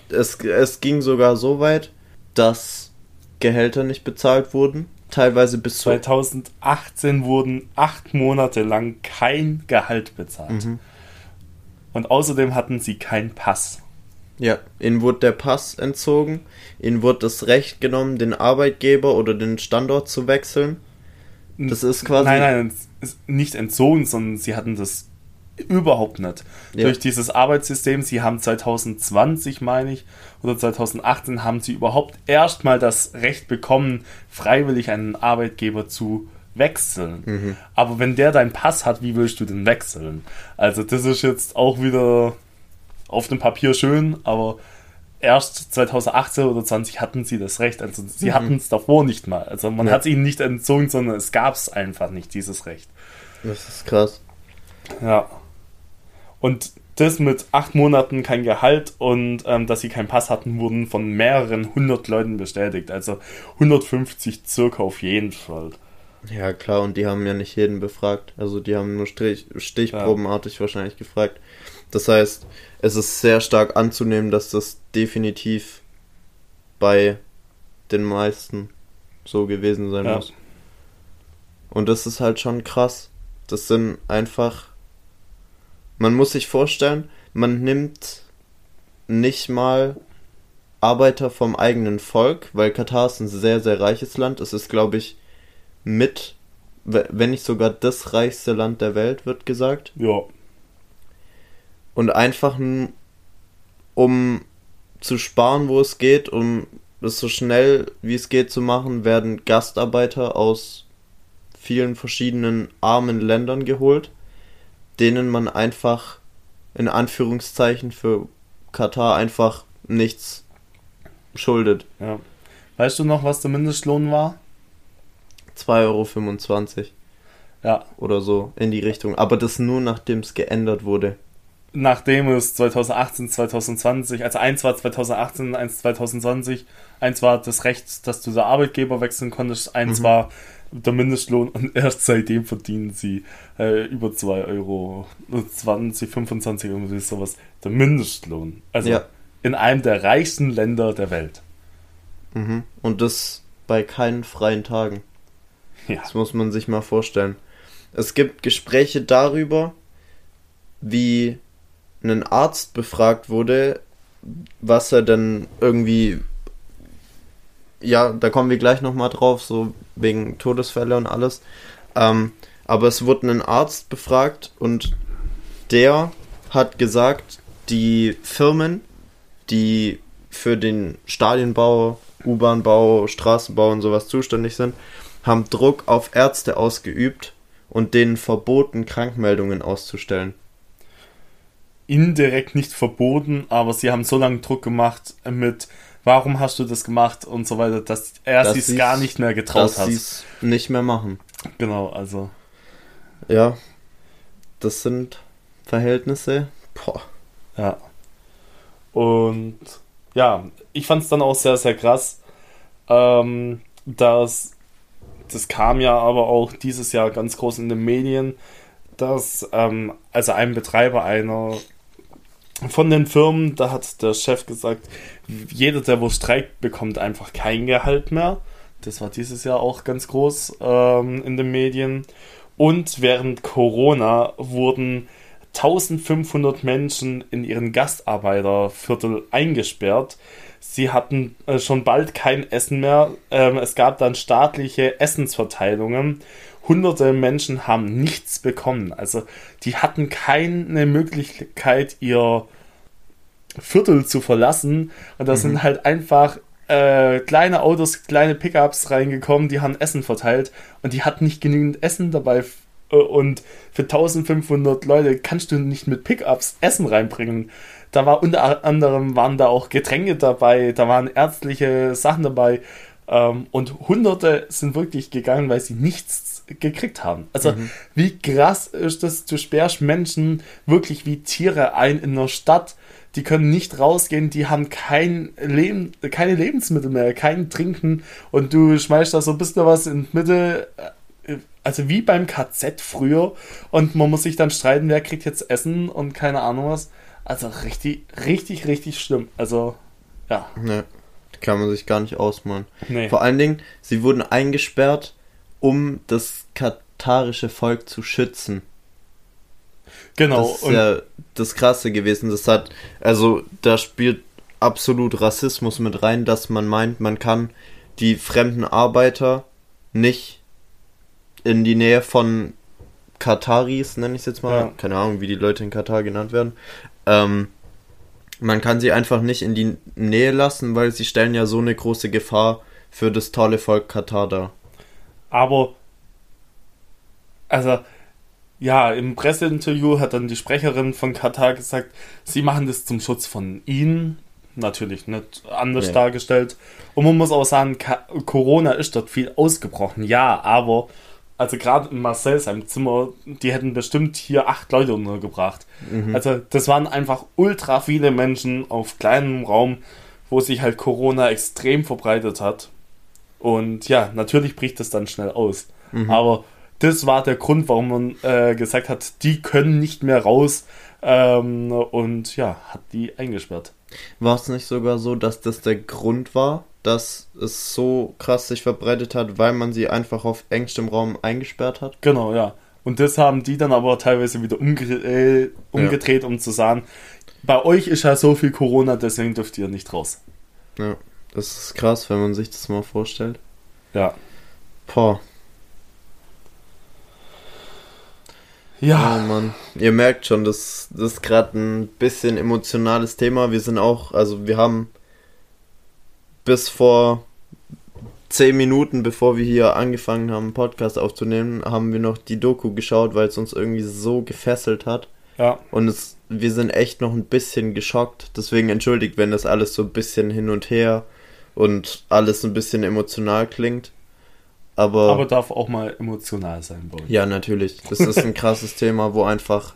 Speaker 1: Es, es ging sogar so weit, dass Gehälter nicht bezahlt wurden teilweise bis zu
Speaker 3: 2018 wurden acht Monate lang kein Gehalt bezahlt.
Speaker 1: Mhm.
Speaker 3: Und außerdem hatten sie keinen Pass.
Speaker 1: Ja, ihnen wurde der Pass entzogen, ihnen wurde das Recht genommen, den Arbeitgeber oder den Standort zu wechseln. Das ist quasi-
Speaker 3: Nein, nein, nicht entzogen, sondern sie hatten das überhaupt nicht.
Speaker 1: Ja.
Speaker 3: Durch dieses Arbeitssystem, sie haben 2020, meine ich, oder 2018 haben sie überhaupt erstmal das Recht bekommen, freiwillig einen Arbeitgeber zu wechseln.
Speaker 1: Mhm.
Speaker 3: Aber wenn der deinen Pass hat, wie willst du den wechseln? Also das ist jetzt auch wieder auf dem Papier schön, aber erst 2018 oder 20 hatten sie das Recht. Also sie
Speaker 1: Mhm.
Speaker 3: hatten es davor nicht mal. Also man
Speaker 1: Ja.
Speaker 3: hat es ihnen nicht entzogen, sondern es gab es einfach nicht, dieses Recht.
Speaker 1: Das ist krass.
Speaker 3: Ja. Und das mit acht Monaten kein Gehalt und ähm, dass sie keinen Pass hatten, wurden von mehreren hundert Leuten bestätigt. Also 150 circa auf jeden Fall.
Speaker 1: Ja, klar, und die haben ja nicht jeden befragt. Also die haben nur Strich, stichprobenartig wahrscheinlich gefragt. Das heißt, es ist sehr stark anzunehmen, dass das definitiv bei den meisten so gewesen sein
Speaker 3: Ja.
Speaker 1: muss. Und das ist halt schon krass. Das sind einfach. Man muss sich vorstellen, man nimmt nicht mal Arbeiter vom eigenen Volk, weil Katar ist ein sehr, sehr reiches Land. Es ist, glaube ich, mit, we- wenn nicht sogar das reichste Land der Welt, wird gesagt.
Speaker 3: Ja.
Speaker 1: Und einfach, um zu sparen, wo es geht, um es so schnell wie es geht zu machen, werden Gastarbeiter aus vielen verschiedenen armen Ländern geholt, denen man einfach in Anführungszeichen für Katar einfach nichts schuldet.
Speaker 3: ja. Weißt du noch, was der Mindestlohn war?
Speaker 1: 2,25 Euro
Speaker 3: Ja.
Speaker 1: oder so in die Richtung. Aber das nur nachdem es geändert wurde.
Speaker 3: Nachdem es 2018, 2020, also eins war 2018, eins 2020, eins war das Recht, dass du der Arbeitgeber wechseln konntest, eins
Speaker 1: Mhm.
Speaker 3: war der Mindestlohn und erst seitdem verdienen sie äh, über 2 Euro, 20, 25 irgendwie sowas. Der Mindestlohn. Also
Speaker 1: Ja.
Speaker 3: in einem der reichsten Länder der Welt.
Speaker 1: Mhm. Und das bei keinen freien Tagen.
Speaker 3: Ja.
Speaker 1: Das muss man sich mal vorstellen. Es gibt Gespräche darüber, wie ein Arzt befragt wurde, was er denn irgendwie. Ja, da kommen wir gleich nochmal drauf, so wegen Todesfälle und alles. Ähm, aber es wurde ein Arzt befragt und der hat gesagt, die Firmen, die für den Stadienbau, U-Bahnbau, Straßenbau und sowas zuständig sind, haben Druck auf Ärzte ausgeübt und denen verboten, Krankmeldungen auszustellen.
Speaker 3: Indirekt nicht verboten, aber sie haben so lange Druck gemacht mit, warum hast du das gemacht und so weiter, dass er
Speaker 1: Dass sie's-
Speaker 3: gar nicht mehr getraut
Speaker 1: dass
Speaker 3: hat.
Speaker 1: sie es nicht mehr machen.
Speaker 3: Genau, also.
Speaker 1: Ja, das sind Verhältnisse. Boah.
Speaker 3: Ja. Und ja, ich fand es dann auch sehr, sehr krass, ähm, dass das kam ja aber auch dieses Jahr ganz groß in den Medien, dass ähm, also ein Betreiber einer von den Firmen, da hat der Chef gesagt, jeder, der wo streikt, bekommt einfach kein Gehalt mehr. Das war dieses Jahr auch ganz groß ähm, in den Medien. Und während Corona wurden 1500 Menschen in ihren Gastarbeiterviertel eingesperrt. Sie hatten äh, schon bald kein Essen mehr. Ähm, es gab dann staatliche Essensverteilungen. Hunderte Menschen haben nichts bekommen. Also die hatten keine Möglichkeit, ihr Viertel zu verlassen. Und da sind halt einfach äh, kleine Autos, kleine Pickups reingekommen, die haben Essen verteilt und die hatten nicht genügend Essen dabei. Äh, Und für 1500 Leute kannst du nicht mit Pickups Essen reinbringen. Da war unter anderem waren da auch Getränke dabei, da waren ärztliche Sachen dabei. Ähm, und Hunderte sind wirklich gegangen, weil sie nichts gekriegt haben. Also wie krass ist das, du sperrst Menschen wirklich wie Tiere ein in der Stadt, die können nicht rausgehen, die haben kein Leben, keine Lebensmittel mehr, kein Trinken und du schmeißt da so ein bisschen was in die Mitte, äh, also wie beim KZ früher und man muss sich dann streiten, wer kriegt jetzt Essen und keine Ahnung was. Also richtig, richtig, richtig schlimm. Also, ja.
Speaker 1: Ne. Kann man sich gar nicht ausmalen.
Speaker 3: Nee.
Speaker 1: Vor allen Dingen, sie wurden eingesperrt, um das katarische Volk zu schützen.
Speaker 3: Genau.
Speaker 1: Das ist ja das Krasse gewesen. Das hat, also da spielt absolut Rassismus mit rein, dass man meint, man kann die fremden Arbeiter nicht in die Nähe von Kataris, nenne ich es jetzt mal,
Speaker 3: Ja.
Speaker 1: keine Ahnung, wie die Leute in Katar genannt werden, ähm, man kann sie einfach nicht in die Nähe lassen, weil sie stellen ja so eine große Gefahr für das tolle Volk Katar dar.
Speaker 3: Aber, also, ja, im Presseinterview hat dann die Sprecherin von Katar gesagt, sie machen das zum Schutz von ihnen. Natürlich nicht anders
Speaker 1: Nee.
Speaker 3: dargestellt. Und man muss auch sagen, Ka Corona ist dort viel ausgebrochen. Ja, aber, also gerade in Marcel, seinem Zimmer, die hätten bestimmt hier acht Leute untergebracht. Also, das waren einfach ultra viele Menschen auf kleinem Raum, wo sich halt Corona extrem verbreitet hat. Und ja, natürlich bricht es dann schnell aus. Aber das war der Grund, warum man äh, gesagt hat, die können nicht mehr raus. Ähm, und ja, hat die eingesperrt.
Speaker 1: War es nicht sogar so, dass das der Grund war, dass es so krass sich verbreitet hat, weil man sie einfach auf engstem Raum eingesperrt hat?
Speaker 3: Genau, ja. Und das haben die dann aber teilweise wieder umge äh, umgedreht, um zu sagen, bei euch ist ja so viel Corona, deswegen dürft ihr nicht raus.
Speaker 1: Ja, das ist krass, wenn man sich das mal vorstellt.
Speaker 3: Ja.
Speaker 1: Boah,
Speaker 3: Ja,
Speaker 1: oh Mann. Ihr merkt schon, das, das ist gerade ein bisschen emotionales Thema. Wir sind auch, also wir haben bis vor zehn Minuten, bevor wir hier angefangen haben, einen Podcast aufzunehmen, haben wir noch die Doku geschaut, weil es uns irgendwie so gefesselt hat.
Speaker 3: ja.
Speaker 1: Und es, wir sind echt noch ein bisschen geschockt. Deswegen entschuldigt, wenn das alles so ein bisschen hin und her und alles ein bisschen emotional klingt. Aber,
Speaker 3: Aber darf auch mal emotional sein bei euch.
Speaker 1: ja, natürlich. Das ist ein krasses Thema, wo einfach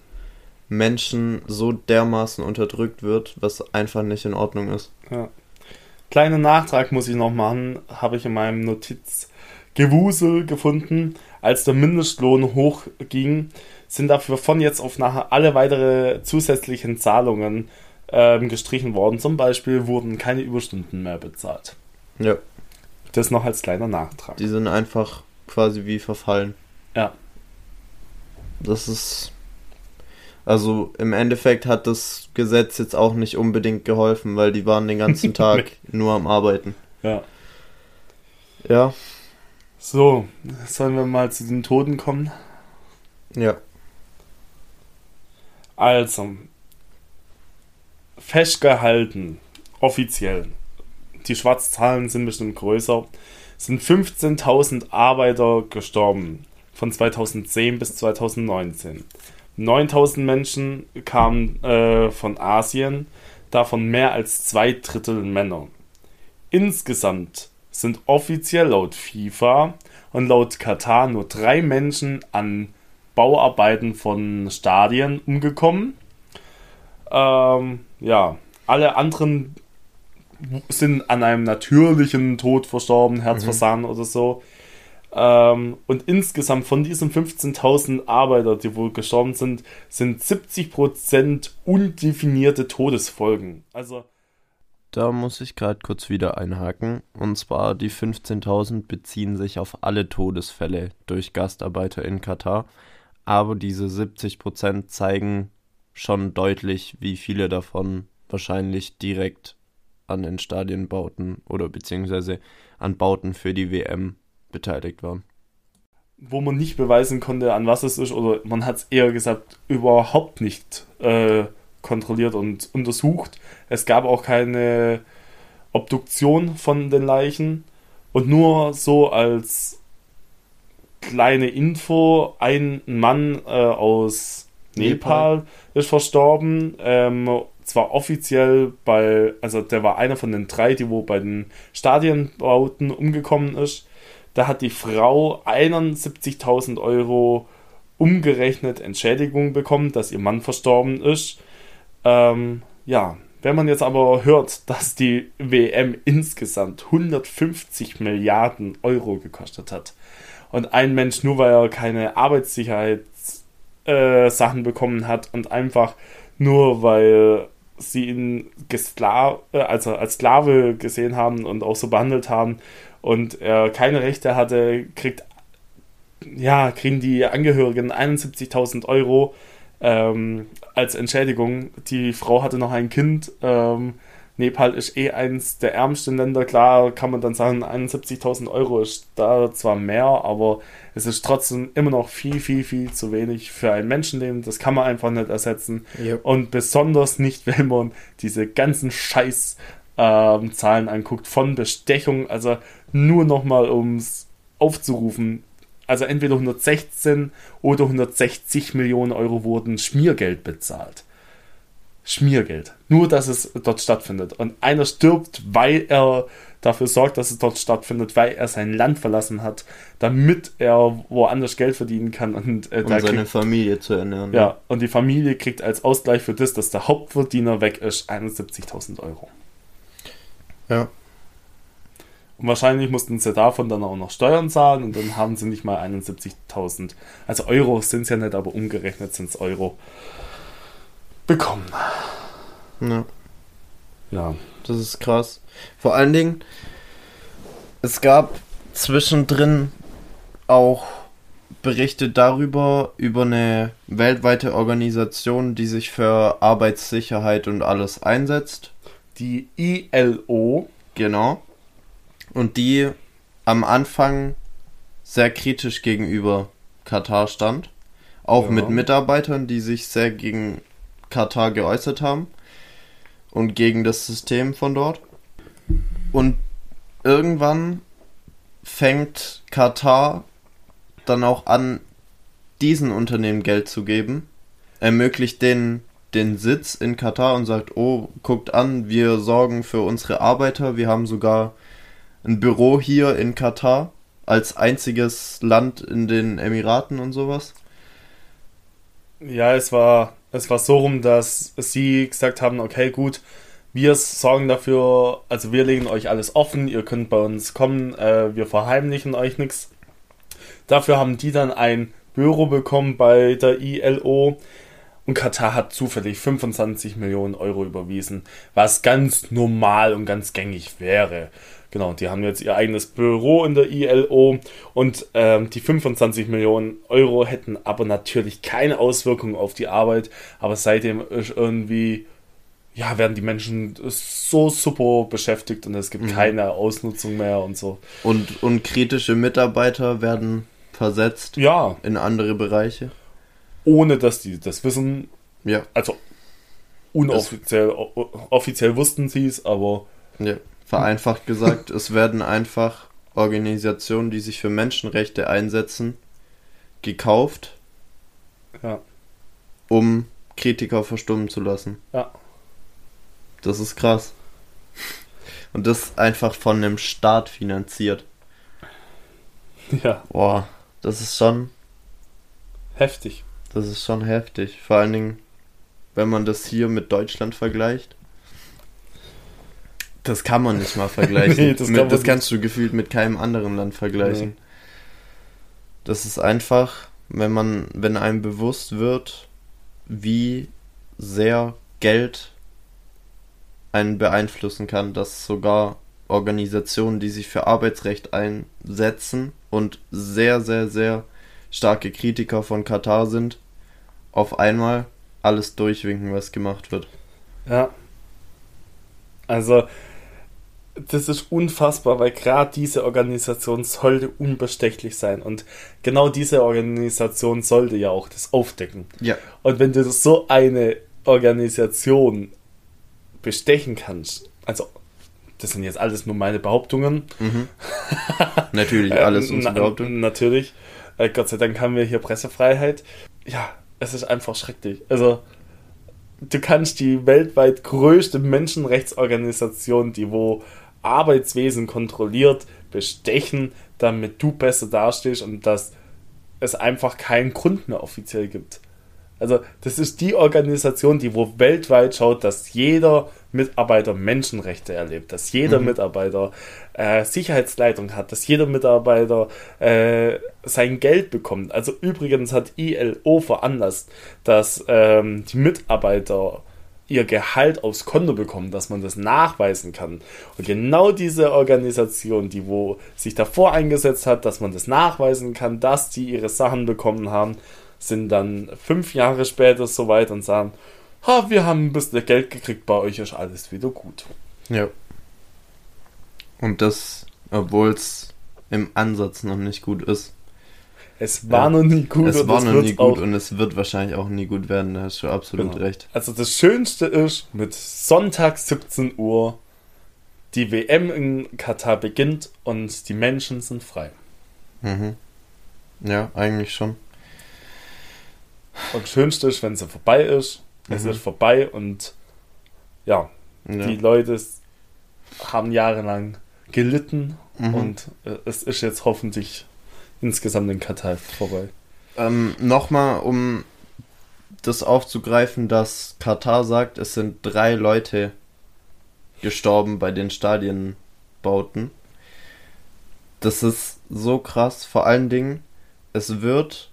Speaker 1: Menschen so dermaßen unterdrückt wird, was einfach nicht in Ordnung ist.
Speaker 3: Ja. Kleiner Nachtrag muss ich noch machen, habe ich in meinem Notizgewusel gefunden. Als der Mindestlohn hochging, sind dafür von jetzt auf nachher alle weitere zusätzlichen Zahlungen ähm, gestrichen worden. Zum Beispiel wurden keine Überstunden mehr bezahlt.
Speaker 1: Ja,
Speaker 3: Das noch als kleiner Nachtrag.
Speaker 1: die sind einfach quasi wie verfallen.
Speaker 3: Ja.
Speaker 1: Das ist. Also im Endeffekt hat das Gesetz jetzt auch nicht unbedingt geholfen, weil die waren den ganzen Tag nur am Arbeiten.
Speaker 3: Ja.
Speaker 1: Ja,
Speaker 3: So, sollen wir mal zu den Toten kommen?
Speaker 1: ja.
Speaker 3: Also, festgehalten, offiziell, die Schwarzzahlen sind bestimmt größer, sind 15.000 Arbeiter gestorben von 2010 bis 2019. 9.000 Menschen kamen äh, von Asien, davon mehr als zwei Drittel Männer. Insgesamt sind offiziell laut FIFA und laut Katar nur drei Menschen an Bauarbeiten von Stadien umgekommen. Ähm, ja, alle anderen sind an einem natürlichen Tod verstorben, Herzversagen oder so. Ähm, und insgesamt von diesen 15.000 Arbeiter, die wohl gestorben sind, sind 70% undefinierte Todesfolgen. Also,
Speaker 1: Da muss ich gerade kurz wieder einhaken. Und zwar die 15.000 beziehen sich auf alle Todesfälle durch Gastarbeiter in Katar. Aber diese 70% zeigen schon deutlich, wie viele davon wahrscheinlich direkt an den Stadienbauten oder beziehungsweise an Bauten für die WM beteiligt waren.
Speaker 3: wo man nicht beweisen konnte, an was es ist, oder man hat es eher gesagt, überhaupt nicht äh, kontrolliert und untersucht. Es gab auch keine Obduktion von den Leichen und nur so als kleine Info, ein Mann äh, aus Nepal ist verstorben. Ähm, zwar offiziell bei, also der war einer von den drei, die wo bei den Stadienbauten umgekommen ist. Da hat die Frau 71.000 Euro umgerechnet Entschädigung bekommen, dass ihr Mann verstorben ist. Ähm, ja, wenn man jetzt aber hört, dass die WM insgesamt 150 Milliarden Euro gekostet hat und ein Mensch nur weil er keine Arbeitssicherheitssachen äh, Sachen bekommen hat und einfach nur weil sie ihn geskla äh, also als Sklave gesehen haben und auch so behandelt haben und er keine Rechte hatte, kriegt ja, kriegen die Angehörigen 71.000 Euro ähm, als Entschädigung. Die Frau hatte noch ein Kind. Ähm, Nepal ist eh eins der ärmsten Länder. Klar kann man dann sagen, 71.000 Euro ist da zwar mehr, aber es ist trotzdem immer noch viel, viel, viel zu wenig für ein Menschenleben. Das kann man einfach nicht ersetzen.
Speaker 1: Yep.
Speaker 3: Und besonders nicht, wenn man diese ganzen Scheiß ähm, Zahlen anguckt von Bestechung. Also nur nochmal, um es aufzurufen. Also entweder 116 oder 160 Millionen Euro wurden Schmiergeld bezahlt. Schmiergeld. Nur, dass es dort stattfindet. Und einer stirbt, weil er dafür sorgt, dass es dort stattfindet, weil er sein Land verlassen hat, damit er woanders Geld verdienen kann. Und,
Speaker 1: äh, um seine kriegt, Familie zu ernähren.
Speaker 3: Ja, und die Familie kriegt als Ausgleich für das, dass der Hauptverdiener weg ist, 71.000 Euro.
Speaker 1: Ja.
Speaker 3: Und wahrscheinlich mussten sie davon dann auch noch Steuern zahlen und dann haben sie nicht mal 71.000. Also Euro sind es ja nicht, aber umgerechnet sind es Euro bekommen.
Speaker 1: Ja. Ja. Das ist krass. Vor allen Dingen, es gab zwischendrin auch Berichte darüber, über eine weltweite Organisation, die sich für Arbeitssicherheit und alles einsetzt.
Speaker 3: Die ILO.
Speaker 1: Genau. Und die am Anfang sehr kritisch gegenüber Katar stand. Auch ja. mit Mitarbeitern, die sich sehr gegen Katar geäußert haben und gegen das System von dort. Und irgendwann fängt Katar dann auch an, diesen Unternehmen Geld zu geben, ermöglicht denen den Sitz in Katar und sagt, oh, guckt an, wir sorgen für unsere Arbeiter, wir haben sogar ein Büro hier in Katar als einziges Land in den Emiraten und sowas.
Speaker 3: Ja, es war es war so rum, dass sie gesagt haben, okay, gut, wir sorgen dafür, also wir legen euch alles offen, ihr könnt bei uns kommen, äh, wir verheimlichen euch nichts. Dafür haben die dann ein Büro bekommen bei der ILO und Katar hat zufällig 25 Millionen Euro überwiesen, was ganz normal und ganz gängig wäre. Genau, die haben jetzt ihr eigenes Büro in der ILO und ähm, die 25 Millionen Euro hätten aber natürlich keine Auswirkungen auf die Arbeit. Aber seitdem ist irgendwie, ja, werden die Menschen so super beschäftigt und es gibt mhm. keine Ausnutzung mehr und so.
Speaker 1: Und, und kritische Mitarbeiter werden versetzt
Speaker 3: ja.
Speaker 1: in andere Bereiche.
Speaker 3: Ohne dass die das wissen.
Speaker 1: Ja.
Speaker 3: Also unoffiziell, offiziell wussten sie es, aber.
Speaker 1: Ja Vereinfacht gesagt, es werden einfach Organisationen, die sich für Menschenrechte einsetzen, gekauft,
Speaker 3: ja.
Speaker 1: um Kritiker verstummen zu lassen.
Speaker 3: Ja.
Speaker 1: Das ist krass. Und das einfach von einem Staat finanziert.
Speaker 3: Ja.
Speaker 1: Boah, das ist schon
Speaker 3: heftig.
Speaker 1: Das ist schon heftig. Vor allen Dingen, wenn man das hier mit Deutschland vergleicht. Das kann man nicht mal vergleichen. nee, das, mit, das kannst du gefühlt mit keinem anderen Land vergleichen. Nee. Das ist einfach, wenn man, wenn einem bewusst wird, wie sehr Geld einen beeinflussen kann, dass sogar Organisationen, die sich für Arbeitsrecht einsetzen und sehr, sehr, sehr starke Kritiker von Katar sind, auf einmal alles durchwinken, was gemacht wird.
Speaker 3: Ja. Also, das ist unfassbar, weil gerade diese Organisation sollte unbestechlich sein. Und genau diese Organisation sollte ja auch das aufdecken.
Speaker 1: Ja.
Speaker 3: Und wenn du so eine Organisation bestechen kannst, also das sind jetzt alles nur meine Behauptungen.
Speaker 1: Mhm. natürlich, alles unsere Behauptungen.
Speaker 3: Natürlich. Äh, Gott sei Dank haben wir hier Pressefreiheit. Ja, es ist einfach schrecklich. Also, du kannst die weltweit größte Menschenrechtsorganisation, die wo Arbeitswesen kontrolliert, bestechen, damit du besser dastehst und dass es einfach keinen Grund mehr offiziell gibt. Also das ist die Organisation, die wo weltweit schaut, dass jeder Mitarbeiter Menschenrechte erlebt, dass jeder mhm. Mitarbeiter äh, Sicherheitsleitung hat, dass jeder Mitarbeiter äh, sein Geld bekommt. Also übrigens hat ILO veranlasst, dass ähm, die Mitarbeiter ihr Gehalt aufs Konto bekommen, dass man das nachweisen kann. Und genau diese Organisation, die wo sich davor eingesetzt hat, dass man das nachweisen kann, dass die ihre Sachen bekommen haben, sind dann fünf Jahre später soweit und sagen, ha, wir haben ein bisschen Geld gekriegt, bei euch ist alles wieder gut.
Speaker 1: Ja. Und das, obwohl es im Ansatz noch nicht gut ist.
Speaker 3: Es war ja. noch nie gut.
Speaker 1: Es war noch nie gut und es wird wahrscheinlich auch nie gut werden, da hast du absolut genau. recht.
Speaker 3: Also das Schönste ist, mit Sonntag 17 Uhr die WM in Katar beginnt und die Menschen sind frei.
Speaker 1: Mhm. Ja, eigentlich schon.
Speaker 3: Und das Schönste ist, wenn sie vorbei ist. Mhm. Es ist vorbei und ja, ja, die Leute haben jahrelang gelitten mhm. und äh, es ist jetzt hoffentlich insgesamt in Katar vorbei.
Speaker 1: Ähm, Nochmal, um das aufzugreifen, dass Katar sagt, es sind drei Leute gestorben bei den Stadienbauten. Das ist so krass. Vor allen Dingen, es wird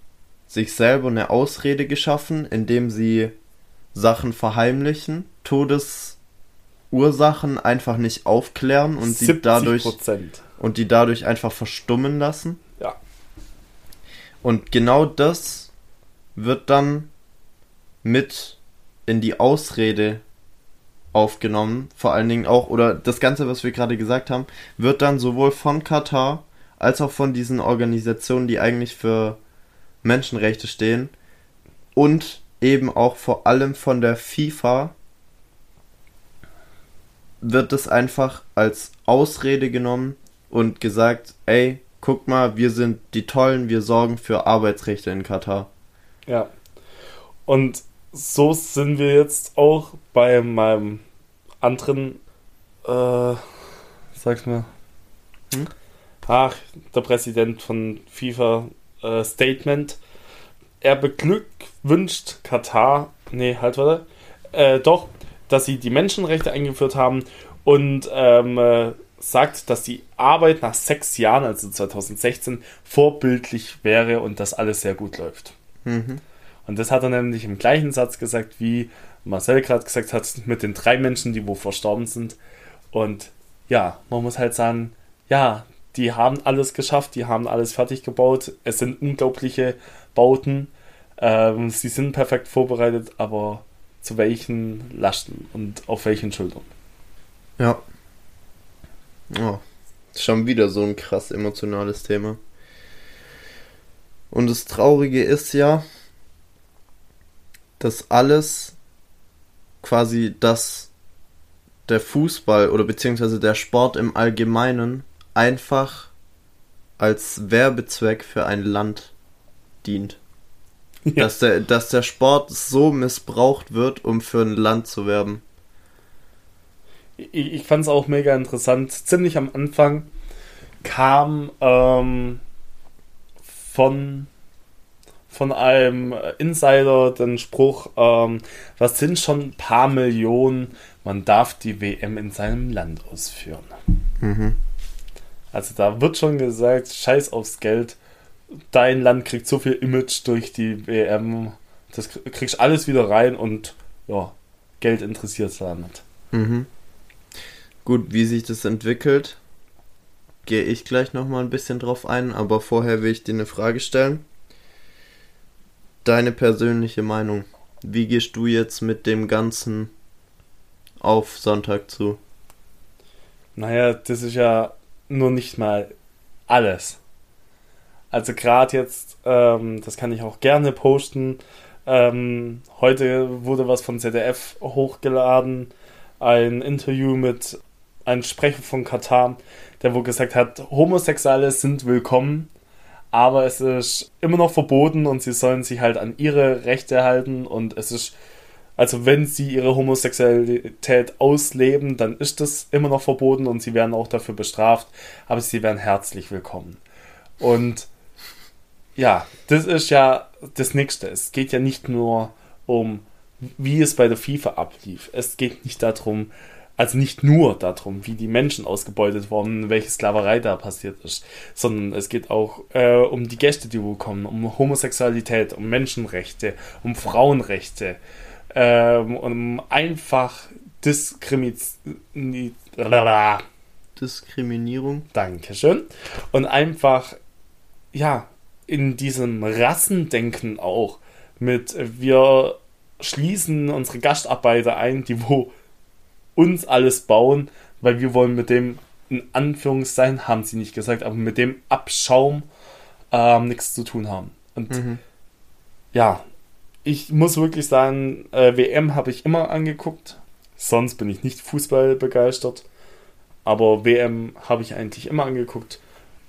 Speaker 1: sich selber eine Ausrede geschaffen, indem sie Sachen verheimlichen, Todesursachen einfach nicht aufklären und sie dadurch und die dadurch einfach verstummen lassen. Und genau das wird dann mit in die Ausrede aufgenommen, vor allen Dingen auch, oder das Ganze, was wir gerade gesagt haben, wird dann sowohl von Katar als auch von diesen Organisationen, die eigentlich für Menschenrechte stehen und eben auch vor allem von der FIFA wird es einfach als Ausrede genommen und gesagt, ey, guck mal, wir sind die Tollen, wir sorgen für Arbeitsrechte in Katar.
Speaker 3: Ja. Und so sind wir jetzt auch bei meinem anderen, äh, sag's mir, hm? ach, der Präsident von FIFA äh, Statement. Er beglückwünscht Katar, nee, halt warte, äh, doch, dass sie die Menschenrechte eingeführt haben und ähm, äh, sagt, dass die Arbeit nach sechs Jahren, also 2016, vorbildlich wäre und dass alles sehr gut läuft. Mhm. Und das hat er nämlich im gleichen Satz gesagt, wie Marcel gerade gesagt hat, mit den drei Menschen, die wo verstorben sind. Und ja, man muss halt sagen, ja, die haben alles geschafft, die haben alles fertig gebaut. Es sind unglaubliche Bauten. Ähm, sie sind perfekt vorbereitet, aber zu welchen Lasten und auf welchen Schultern?
Speaker 1: Ja. Oh, schon wieder so ein krass emotionales Thema. Und das Traurige ist ja, dass alles quasi das der Fußball oder beziehungsweise der Sport im Allgemeinen einfach als Werbezweck für ein Land dient. Ja. Dass, der, dass der Sport so missbraucht wird, um für ein Land zu werben.
Speaker 3: Ich, ich fand es auch mega interessant. Ziemlich am Anfang kam ähm, von, von einem Insider den Spruch, ähm, was sind schon ein paar Millionen, man darf die WM in seinem Land ausführen. Mhm. Also da wird schon gesagt, scheiß aufs Geld. Dein Land kriegt so viel Image durch die WM. Das kriegst alles wieder rein und ja, Geld interessiert es da nicht.
Speaker 1: Mhm. Gut, wie sich das entwickelt, gehe ich gleich nochmal ein bisschen drauf ein, aber vorher will ich dir eine Frage stellen. Deine persönliche Meinung. Wie gehst du jetzt mit dem Ganzen auf Sonntag zu?
Speaker 3: Naja, das ist ja nur nicht mal alles. Also gerade jetzt, ähm, das kann ich auch gerne posten. Ähm, heute wurde was von ZDF hochgeladen, ein Interview mit einem Sprecher von Katar, der wohl gesagt hat, Homosexuelle sind willkommen, aber es ist immer noch verboten und sie sollen sich halt an ihre Rechte halten und es ist also wenn sie ihre Homosexualität ausleben, dann ist das immer noch verboten und sie werden auch dafür bestraft, aber sie werden herzlich willkommen. Und ja, das ist ja das Nächste. Es geht ja nicht nur um, wie es bei der FIFA ablief. Es geht nicht darum, also nicht nur darum, wie die Menschen ausgebeutet wurden, welche Sklaverei da passiert ist, sondern es geht auch äh, um die Gäste, die wo kommen, um Homosexualität, um Menschenrechte, um Frauenrechte, ähm, um einfach Diskrimi
Speaker 1: Diskriminierung.
Speaker 3: Dankeschön. Und einfach, ja, in diesem Rassendenken auch mit, wir schließen unsere Gastarbeiter ein, die wo uns alles bauen, weil wir wollen mit dem, in Anführungszeichen, haben sie nicht gesagt, aber mit dem Abschaum ähm, nichts zu tun haben. Und
Speaker 1: Mhm.
Speaker 3: ja, ich muss wirklich sagen, äh, WM habe ich immer angeguckt. Sonst bin ich nicht Fußball begeistert. Aber WM habe ich eigentlich immer angeguckt.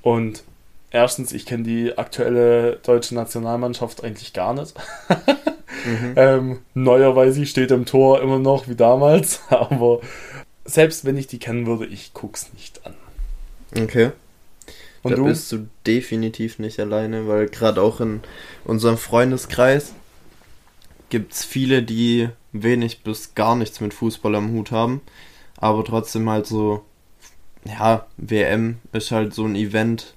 Speaker 3: Und erstens, ich kenne die aktuelle deutsche Nationalmannschaft eigentlich gar nicht.
Speaker 1: Mhm.
Speaker 3: Ähm, Neuer weiß ich, steht im Tor immer noch wie damals. Aber selbst wenn ich die kennen würde, ich guck's nicht an.
Speaker 1: Okay.
Speaker 3: Und
Speaker 1: da
Speaker 3: du?
Speaker 1: bist du definitiv nicht alleine, weil gerade auch in unserem Freundeskreis gibt's viele, die wenig bis gar nichts mit Fußball am Hut haben, aber trotzdem halt so, ja, WM ist halt so ein Event,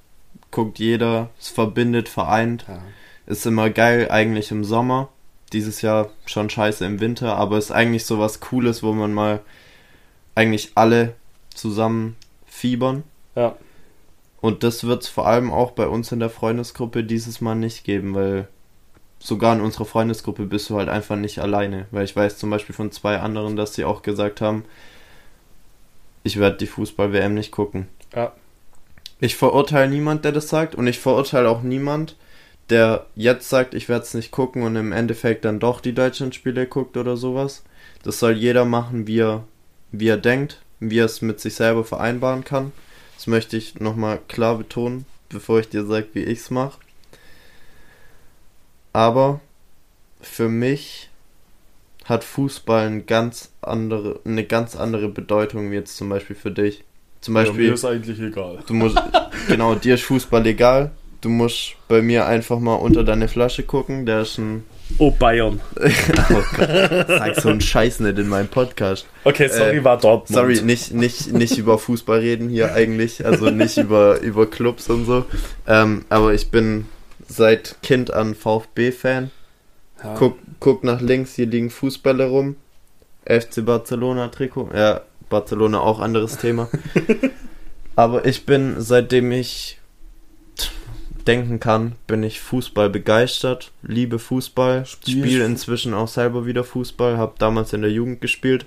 Speaker 1: guckt jeder, es verbindet, vereint,
Speaker 3: Ja.
Speaker 1: ist immer geil, eigentlich im Sommer, dieses Jahr schon scheiße im Winter, aber ist eigentlich so was Cooles, wo man mal eigentlich alle zusammen fiebern.
Speaker 3: ja.
Speaker 1: Und das wird es vor allem auch bei uns in der Freundesgruppe dieses Mal nicht geben, weil sogar in unserer Freundesgruppe bist du halt einfach nicht alleine. Weil ich weiß zum Beispiel von zwei anderen, dass sie auch gesagt haben, ich werde die Fußball-WM nicht gucken.
Speaker 3: Ja.
Speaker 1: Ich verurteile niemand, der das sagt und ich verurteile auch niemand, der jetzt sagt, ich werde es nicht gucken und im Endeffekt dann doch die Deutschlandspiele guckt oder sowas. Das soll jeder machen, wie er, wie er denkt, wie er es mit sich selber vereinbaren kann. Das möchte ich nochmal klar betonen, bevor ich dir sage, wie ich es mache. Aber für mich hat Fußball eine ganz andere, eine ganz andere Bedeutung wie jetzt zum Beispiel für dich. Zum
Speaker 3: ja,
Speaker 1: Beispiel,
Speaker 3: mir ist eigentlich egal.
Speaker 1: du musst, genau, dir ist Fußball egal. Du musst bei mir einfach mal unter deine Flasche gucken. Der ist ein.
Speaker 3: Oh, Bayern.
Speaker 1: oh Gott, sag so einen Scheiß nicht in meinem Podcast.
Speaker 3: Okay, sorry,
Speaker 1: Äh,
Speaker 3: war Dortmund.
Speaker 1: Sorry, nicht, nicht, nicht über Fußball reden hier eigentlich, also nicht über, über Clubs und so. Ähm, aber ich bin seit Kind an VfB-Fan.
Speaker 3: Ja.
Speaker 1: Guck, guck nach links, hier liegen Fußbälle rum. FC Barcelona Trikot. Ja, Barcelona auch anderes Thema. aber ich bin, seitdem ich denken kann, bin ich Fußball begeistert, liebe Fußball, spiele
Speaker 3: Fu-
Speaker 1: inzwischen auch selber wieder Fußball, habe damals in der Jugend gespielt,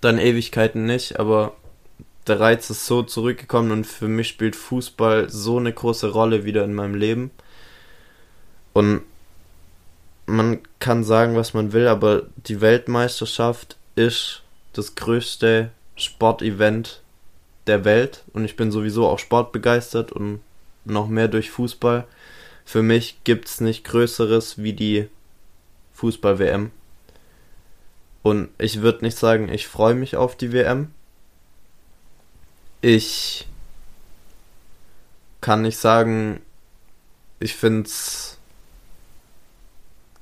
Speaker 1: dann Ewigkeiten nicht, aber der Reiz ist so zurückgekommen und für mich spielt Fußball so eine große Rolle wieder in meinem Leben. Und man kann sagen, was man will, aber die Weltmeisterschaft ist das größte Sportevent der Welt und ich bin sowieso auch sportbegeistert und noch mehr durch Fußball. Für mich gibt's nicht Größeres wie die Fußball-WM. Und ich würde nicht sagen, ich freue mich auf die WM. Ich kann nicht sagen, ich find's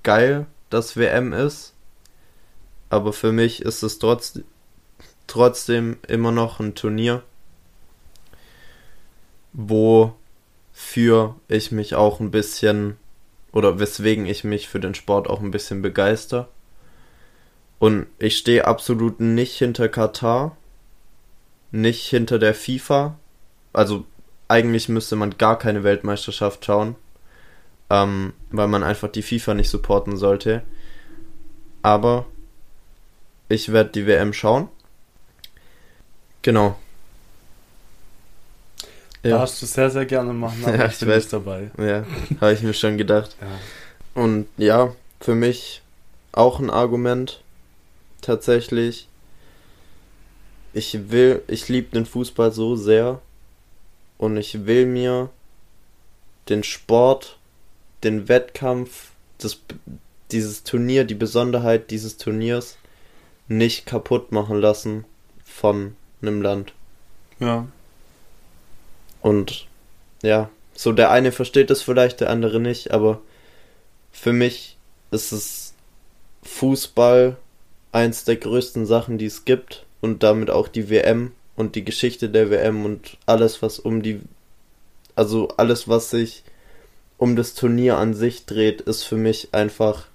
Speaker 1: geil, dass WM ist. Aber für mich ist es trotz, trotzdem immer noch ein Turnier, wofür ich mich auch ein bisschen oder weswegen ich mich für den Sport auch ein bisschen begeister. Und ich stehe absolut nicht hinter Katar, nicht hinter der FIFA. Also eigentlich müsste man gar keine Weltmeisterschaft schauen, ähm, weil man einfach die FIFA nicht supporten sollte. Aber ich werde die WM schauen. Genau.
Speaker 3: Darfst du sehr, sehr gerne machen, aber
Speaker 1: Ja,
Speaker 3: ich
Speaker 1: ich
Speaker 3: bin
Speaker 1: weiß.
Speaker 3: nicht dabei.
Speaker 1: Ja, habe ich mir schon gedacht.
Speaker 3: Ja.
Speaker 1: Und ja, für mich auch ein Argument tatsächlich. Ich will, ich liebe den Fußball so sehr und ich will mir den Sport, den Wettkampf, das, dieses Turnier, die Besonderheit dieses Turniers nicht kaputt machen lassen von einem Land.
Speaker 3: ja.
Speaker 1: Und ja, so der eine versteht es vielleicht, der andere nicht, aber für mich ist es Fußball eins der größten Sachen, die es gibt und damit auch die WM und die Geschichte der WM und alles, was um die, also alles, was sich um das Turnier an sich dreht, ist für mich einfach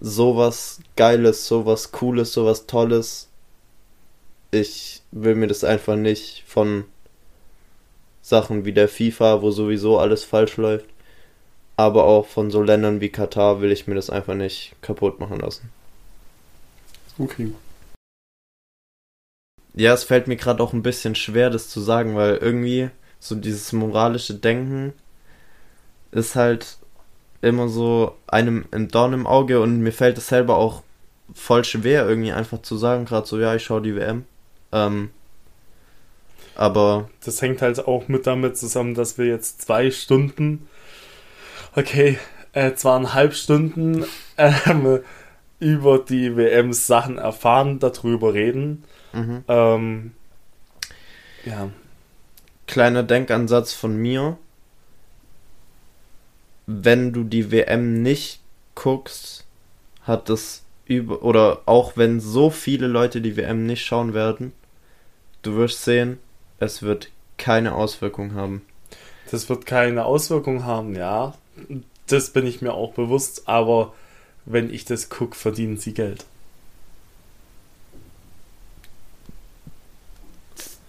Speaker 1: sowas Geiles, sowas Cooles, sowas Tolles. Ich will mir das einfach nicht von Sachen wie der FIFA, wo sowieso alles falsch läuft, aber auch von so Ländern wie Katar will ich mir das einfach nicht kaputt machen lassen.
Speaker 3: Okay.
Speaker 1: Ja, es fällt mir gerade auch ein bisschen schwer, das zu sagen, weil irgendwie so dieses moralische Denken ist halt immer so einem im Dorn im Auge und mir fällt es selber auch voll schwer, irgendwie einfach zu sagen, gerade so, ja, ich schaue die WM. Ähm, aber.
Speaker 3: Das hängt halt auch mit damit zusammen, dass wir jetzt zwei Stunden, okay, äh, zweieinhalb Stunden ähm, über die WM-Sachen erfahren, darüber reden.
Speaker 1: Mhm.
Speaker 3: Ähm, ja.
Speaker 1: Kleiner Denkansatz von mir. Wenn du die WM nicht guckst, hat das über oder auch wenn so viele Leute die WM nicht schauen werden, du wirst sehen, es wird keine Auswirkung haben.
Speaker 3: Das wird keine Auswirkung haben, ja. Das bin ich mir auch bewusst, aber wenn ich das gucke, verdienen sie Geld.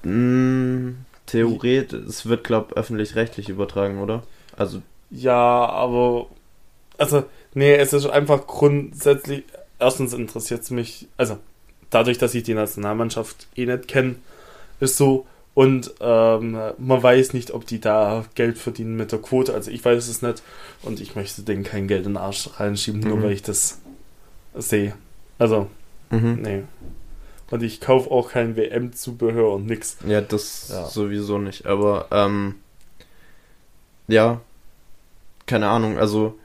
Speaker 1: Mm, Theoretisch, es wird, glaube öffentlich-rechtlich übertragen, oder? Also.
Speaker 3: Ja, aber. Also, nee, es ist einfach grundsätzlich. Erstens interessiert es mich, also dadurch, dass ich die Nationalmannschaft eh nicht kenne, ist so. Und ähm, man weiß nicht, ob die da Geld verdienen mit der Quote. Also ich weiß es nicht. Und ich möchte denen kein Geld in den Arsch reinschieben, mhm. nur weil ich das sehe. Also, mhm. nee. Und ich kaufe auch kein WM-Zubehör und nix.
Speaker 1: Ja, das ja. sowieso nicht. Aber, ähm, ja, keine Ahnung. Also,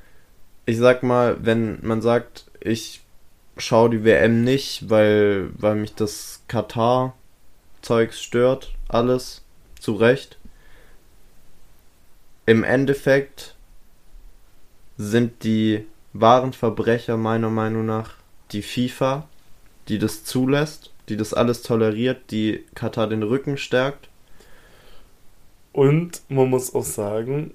Speaker 1: ich sag mal, wenn man sagt, ich schaue die WM nicht, weil, weil mich das Katar-Zeugs stört, alles, zu Recht. Im Endeffekt sind die wahren Verbrecher meiner Meinung nach die FIFA, die das zulässt die das alles toleriert, die Katar den Rücken stärkt.
Speaker 3: Und man muss auch sagen,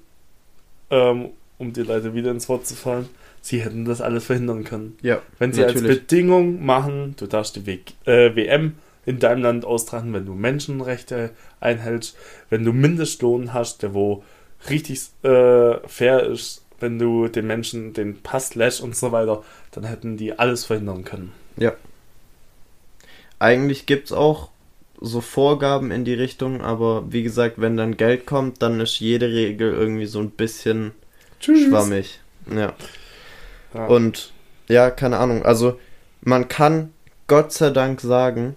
Speaker 3: ähm, um die Leute wieder ins Wort zu fallen, sie hätten das alles verhindern können.
Speaker 1: Ja,
Speaker 3: wenn sie natürlich. als Bedingung machen, du darfst die w äh, WM in deinem Land austragen, wenn du Menschenrechte einhältst, wenn du Mindestlohn hast, der wo richtig äh, fair ist, wenn du den Menschen den Pass lässt und so weiter, dann hätten die alles verhindern können.
Speaker 1: Ja, eigentlich gibt es auch so Vorgaben in die Richtung, aber wie gesagt, wenn dann Geld kommt, dann ist jede Regel irgendwie so ein bisschen Tschüss. schwammig. Ja. ja. Und ja, keine Ahnung. Also man kann Gott sei Dank sagen,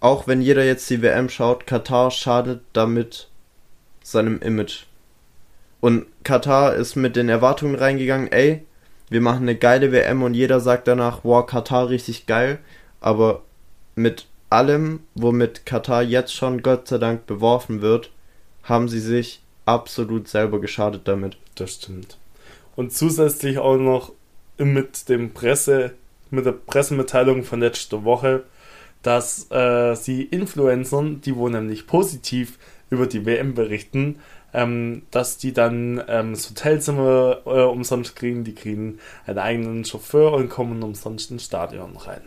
Speaker 1: auch wenn jeder jetzt die WM schaut, Katar schadet damit seinem Image. Und Katar ist mit den Erwartungen reingegangen, ey, wir machen eine geile WM und jeder sagt danach, wow, Katar richtig geil. Aber mit allem, womit Katar jetzt schon Gott sei Dank beworfen wird, haben sie sich absolut selber geschadet damit.
Speaker 3: Das stimmt. Und zusätzlich auch noch mit dem Presse, mit der Pressemitteilung von letzter Woche, dass äh, sie Influencern, die wohl nämlich positiv über die WM berichten, ähm, dass die dann ähm, das Hotelzimmer äh, umsonst kriegen, die kriegen einen eigenen Chauffeur und kommen umsonst ins Stadion rein.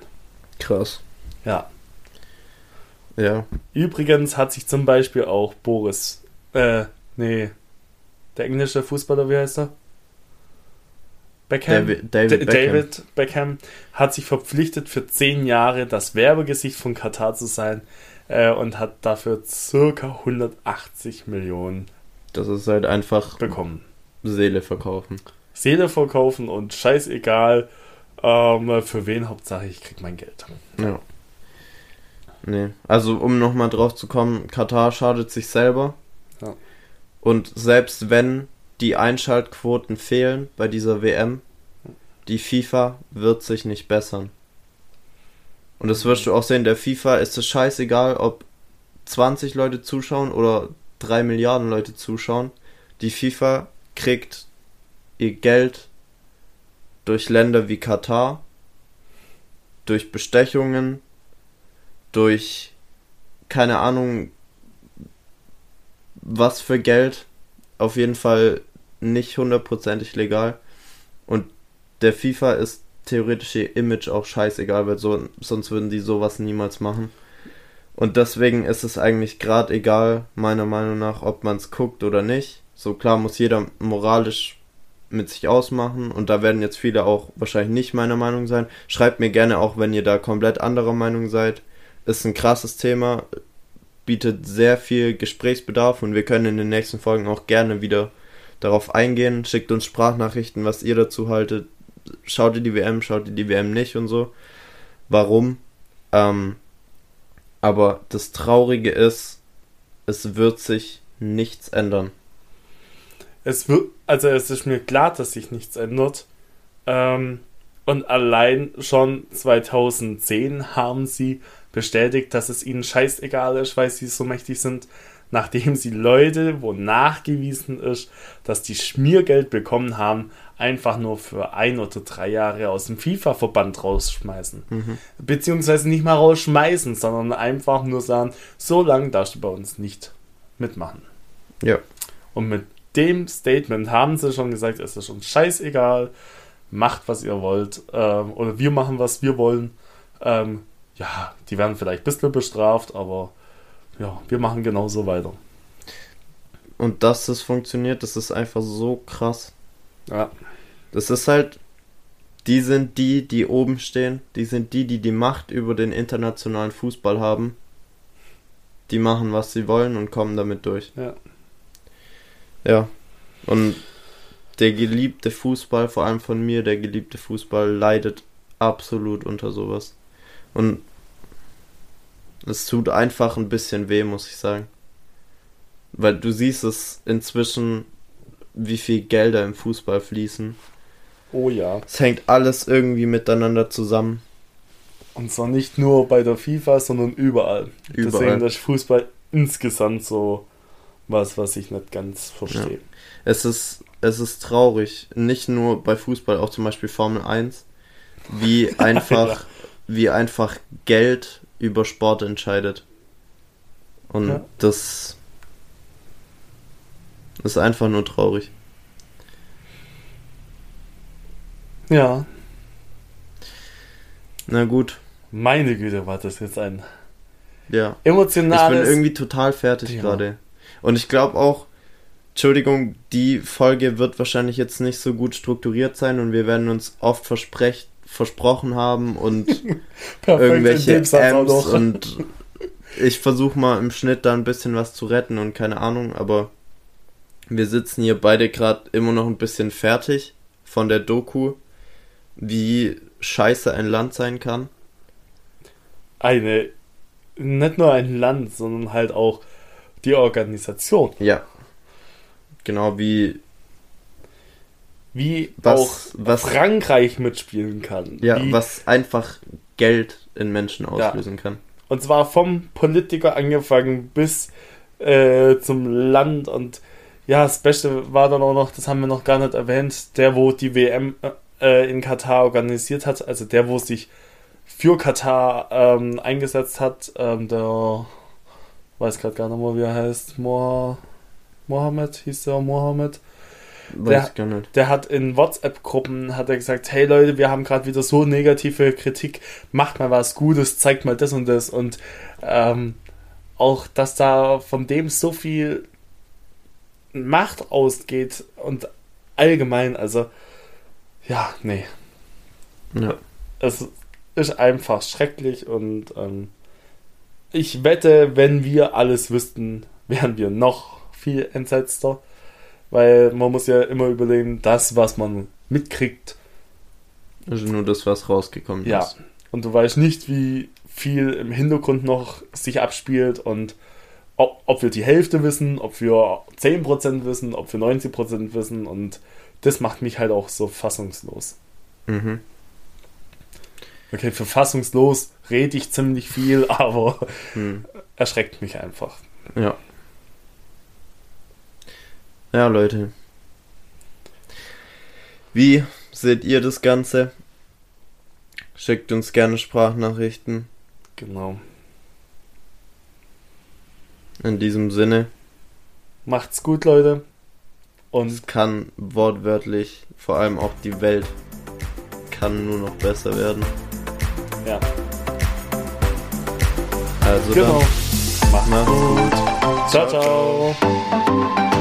Speaker 1: Krass.
Speaker 3: Ja.
Speaker 1: Ja.
Speaker 3: Übrigens hat sich zum Beispiel auch Boris, äh, nee, der englische Fußballer, wie heißt er? Beckham, David, David, Beckham. David, Beckham. hat sich verpflichtet, für zehn Jahre das Werbegesicht von Katar zu sein äh, und hat dafür circa 180 Millionen.
Speaker 1: Das ist halt einfach
Speaker 3: bekommen.
Speaker 1: Seele verkaufen.
Speaker 3: Seele verkaufen und scheißegal, ähm, für wen, Hauptsache ich krieg mein Geld.
Speaker 1: Ja. Nee, also um nochmal drauf zu kommen, Katar schadet sich selber.
Speaker 3: Ja.
Speaker 1: Und selbst wenn die Einschaltquoten fehlen bei dieser WM, die FIFA wird sich nicht bessern. Und das wirst du auch sehen, der FIFA ist es scheißegal, ob 20 Leute zuschauen oder 3 Milliarden Leute zuschauen. Die FIFA kriegt ihr Geld durch Länder wie Katar, durch Bestechungen, durch keine Ahnung was für Geld. Auf jeden Fall nicht hundertprozentig legal. Und der FIFA ist theoretisch ihr Image auch scheißegal, weil so, sonst würden die sowas niemals machen. Und deswegen ist es eigentlich gerade egal, meiner Meinung nach, ob man es guckt oder nicht. So klar muss jeder moralisch mit sich ausmachen und da werden jetzt viele auch wahrscheinlich nicht meiner Meinung sein. Schreibt mir gerne auch, wenn ihr da komplett anderer Meinung seid. Ist ein krasses Thema, bietet sehr viel Gesprächsbedarf und wir können in den nächsten Folgen auch gerne wieder darauf eingehen. Schickt uns Sprachnachrichten, was ihr dazu haltet. Schaut ihr die WM, schaut ihr die WM nicht und so. Warum? Ähm, aber das Traurige ist, es wird sich nichts ändern.
Speaker 3: Es wird, also es ist mir klar, dass sich nichts ändert. Ähm, und allein schon 2010 haben sie bestätigt, dass es ihnen scheißegal ist, weil sie so mächtig sind, nachdem sie Leute, wo nachgewiesen ist, dass die Schmiergeld bekommen haben, einfach nur für ein oder drei Jahre aus dem FIFA-Verband rausschmeißen.
Speaker 1: Mhm.
Speaker 3: Beziehungsweise nicht mal rausschmeißen, sondern einfach nur sagen, so lange darfst du bei uns nicht mitmachen.
Speaker 1: Ja.
Speaker 3: Und mit dem Statement haben sie schon gesagt, es ist uns scheißegal, macht was ihr wollt, ähm, oder wir machen was wir wollen. Ähm, ja, die werden vielleicht ein bisschen bestraft, aber ja, wir machen genauso weiter.
Speaker 1: Und dass das funktioniert, das ist einfach so krass.
Speaker 3: Ja.
Speaker 1: Das ist halt, die sind die, die oben stehen, die sind die, die die Macht über den internationalen Fußball haben. Die machen, was sie wollen und kommen damit durch.
Speaker 3: Ja.
Speaker 1: Ja. Und der geliebte Fußball, vor allem von mir, der geliebte Fußball leidet absolut unter sowas. Und es tut einfach ein bisschen weh, muss ich sagen. Weil du siehst es inzwischen, wie viel Gelder im Fußball fließen.
Speaker 3: Oh ja.
Speaker 1: Es hängt alles irgendwie miteinander zusammen.
Speaker 3: Und zwar nicht nur bei der FIFA, sondern überall.
Speaker 1: Überall.
Speaker 3: Deswegen ist Fußball insgesamt so was, was ich nicht ganz verstehe.
Speaker 1: Es ist, es ist traurig, nicht nur bei Fußball, auch zum Beispiel Formel 1, wie einfach, wie einfach Geld über Sport entscheidet. Und
Speaker 3: Ja.
Speaker 1: das ist einfach nur traurig.
Speaker 3: Ja.
Speaker 1: Na gut,
Speaker 3: Meine Güte, war das jetzt ein
Speaker 1: ja. Ich bin
Speaker 3: emotionales.
Speaker 1: irgendwie total fertig
Speaker 3: Thema.
Speaker 1: gerade. Und ich glaube auch, Entschuldigung, die Folge wird wahrscheinlich jetzt nicht so gut strukturiert sein und wir werden uns oft versprecht, versprochen haben und irgendwelche Amps und ich versuche mal im Schnitt da ein bisschen was zu retten und keine Ahnung, aber wir sitzen hier beide gerade immer noch ein bisschen fertig von der Doku, wie scheiße ein Land sein kann.
Speaker 3: eine, nicht nur ein Land, sondern halt auch die Organisation.
Speaker 1: Ja. Genau wie
Speaker 3: Wie
Speaker 1: Was-
Speaker 3: auch
Speaker 1: was-
Speaker 3: Frankreich mitspielen kann.
Speaker 1: ja,
Speaker 3: wie,
Speaker 1: was einfach Geld in Menschen
Speaker 3: Ja.
Speaker 1: auslösen kann.
Speaker 3: Und zwar vom Politiker angefangen bis äh, zum Land. Und ja, das Beste war dann auch noch, das haben wir noch gar nicht erwähnt, der, wo die WM äh, in Katar organisiert hat, also der, wo sich für Katar ähm, eingesetzt hat, ähm, der weiß gerade gar nicht mehr, wie er heißt, Moha- Mohammed, hieß der Mohammed.
Speaker 1: Weiß
Speaker 3: Der-. Der hat in WhatsApp-Gruppen hat er gesagt, hey Leute, wir haben gerade wieder so negative Kritik, macht mal was Gutes, zeigt mal das und das und ähm, auch, dass da von dem so viel Macht ausgeht und allgemein, also ja, nee,
Speaker 1: Ja.
Speaker 3: es ist einfach schrecklich und ähm, ich wette, wenn wir alles wüssten, wären wir noch viel entsetzter. Weil man muss ja immer überlegen, das, was man mitkriegt,
Speaker 1: Also nur das, was rausgekommen
Speaker 3: ja.
Speaker 1: ist.
Speaker 3: Und du weißt nicht, wie viel im Hintergrund noch sich abspielt und ob, ob wir die Hälfte wissen, ob wir 10% wissen, ob wir 90% wissen und das macht mich halt auch so fassungslos.
Speaker 1: Mhm.
Speaker 3: Okay, für fassungslos rede ich ziemlich viel, aber
Speaker 1: Hm.
Speaker 3: erschreckt mich einfach.
Speaker 1: Ja. Ja, Leute. Wie seht ihr das Ganze? Schickt uns gerne Sprachnachrichten.
Speaker 3: Genau.
Speaker 1: In diesem Sinne,
Speaker 3: Macht's gut, Leute. Und
Speaker 1: es kann wortwörtlich vor allem auch die Welt kann nur noch besser werden.
Speaker 4: Ja.
Speaker 1: Also
Speaker 4: Genau.
Speaker 1: dann,
Speaker 4: Mach
Speaker 1: macht's
Speaker 4: gut. ciao. ciao.
Speaker 3: Na,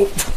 Speaker 3: Oh.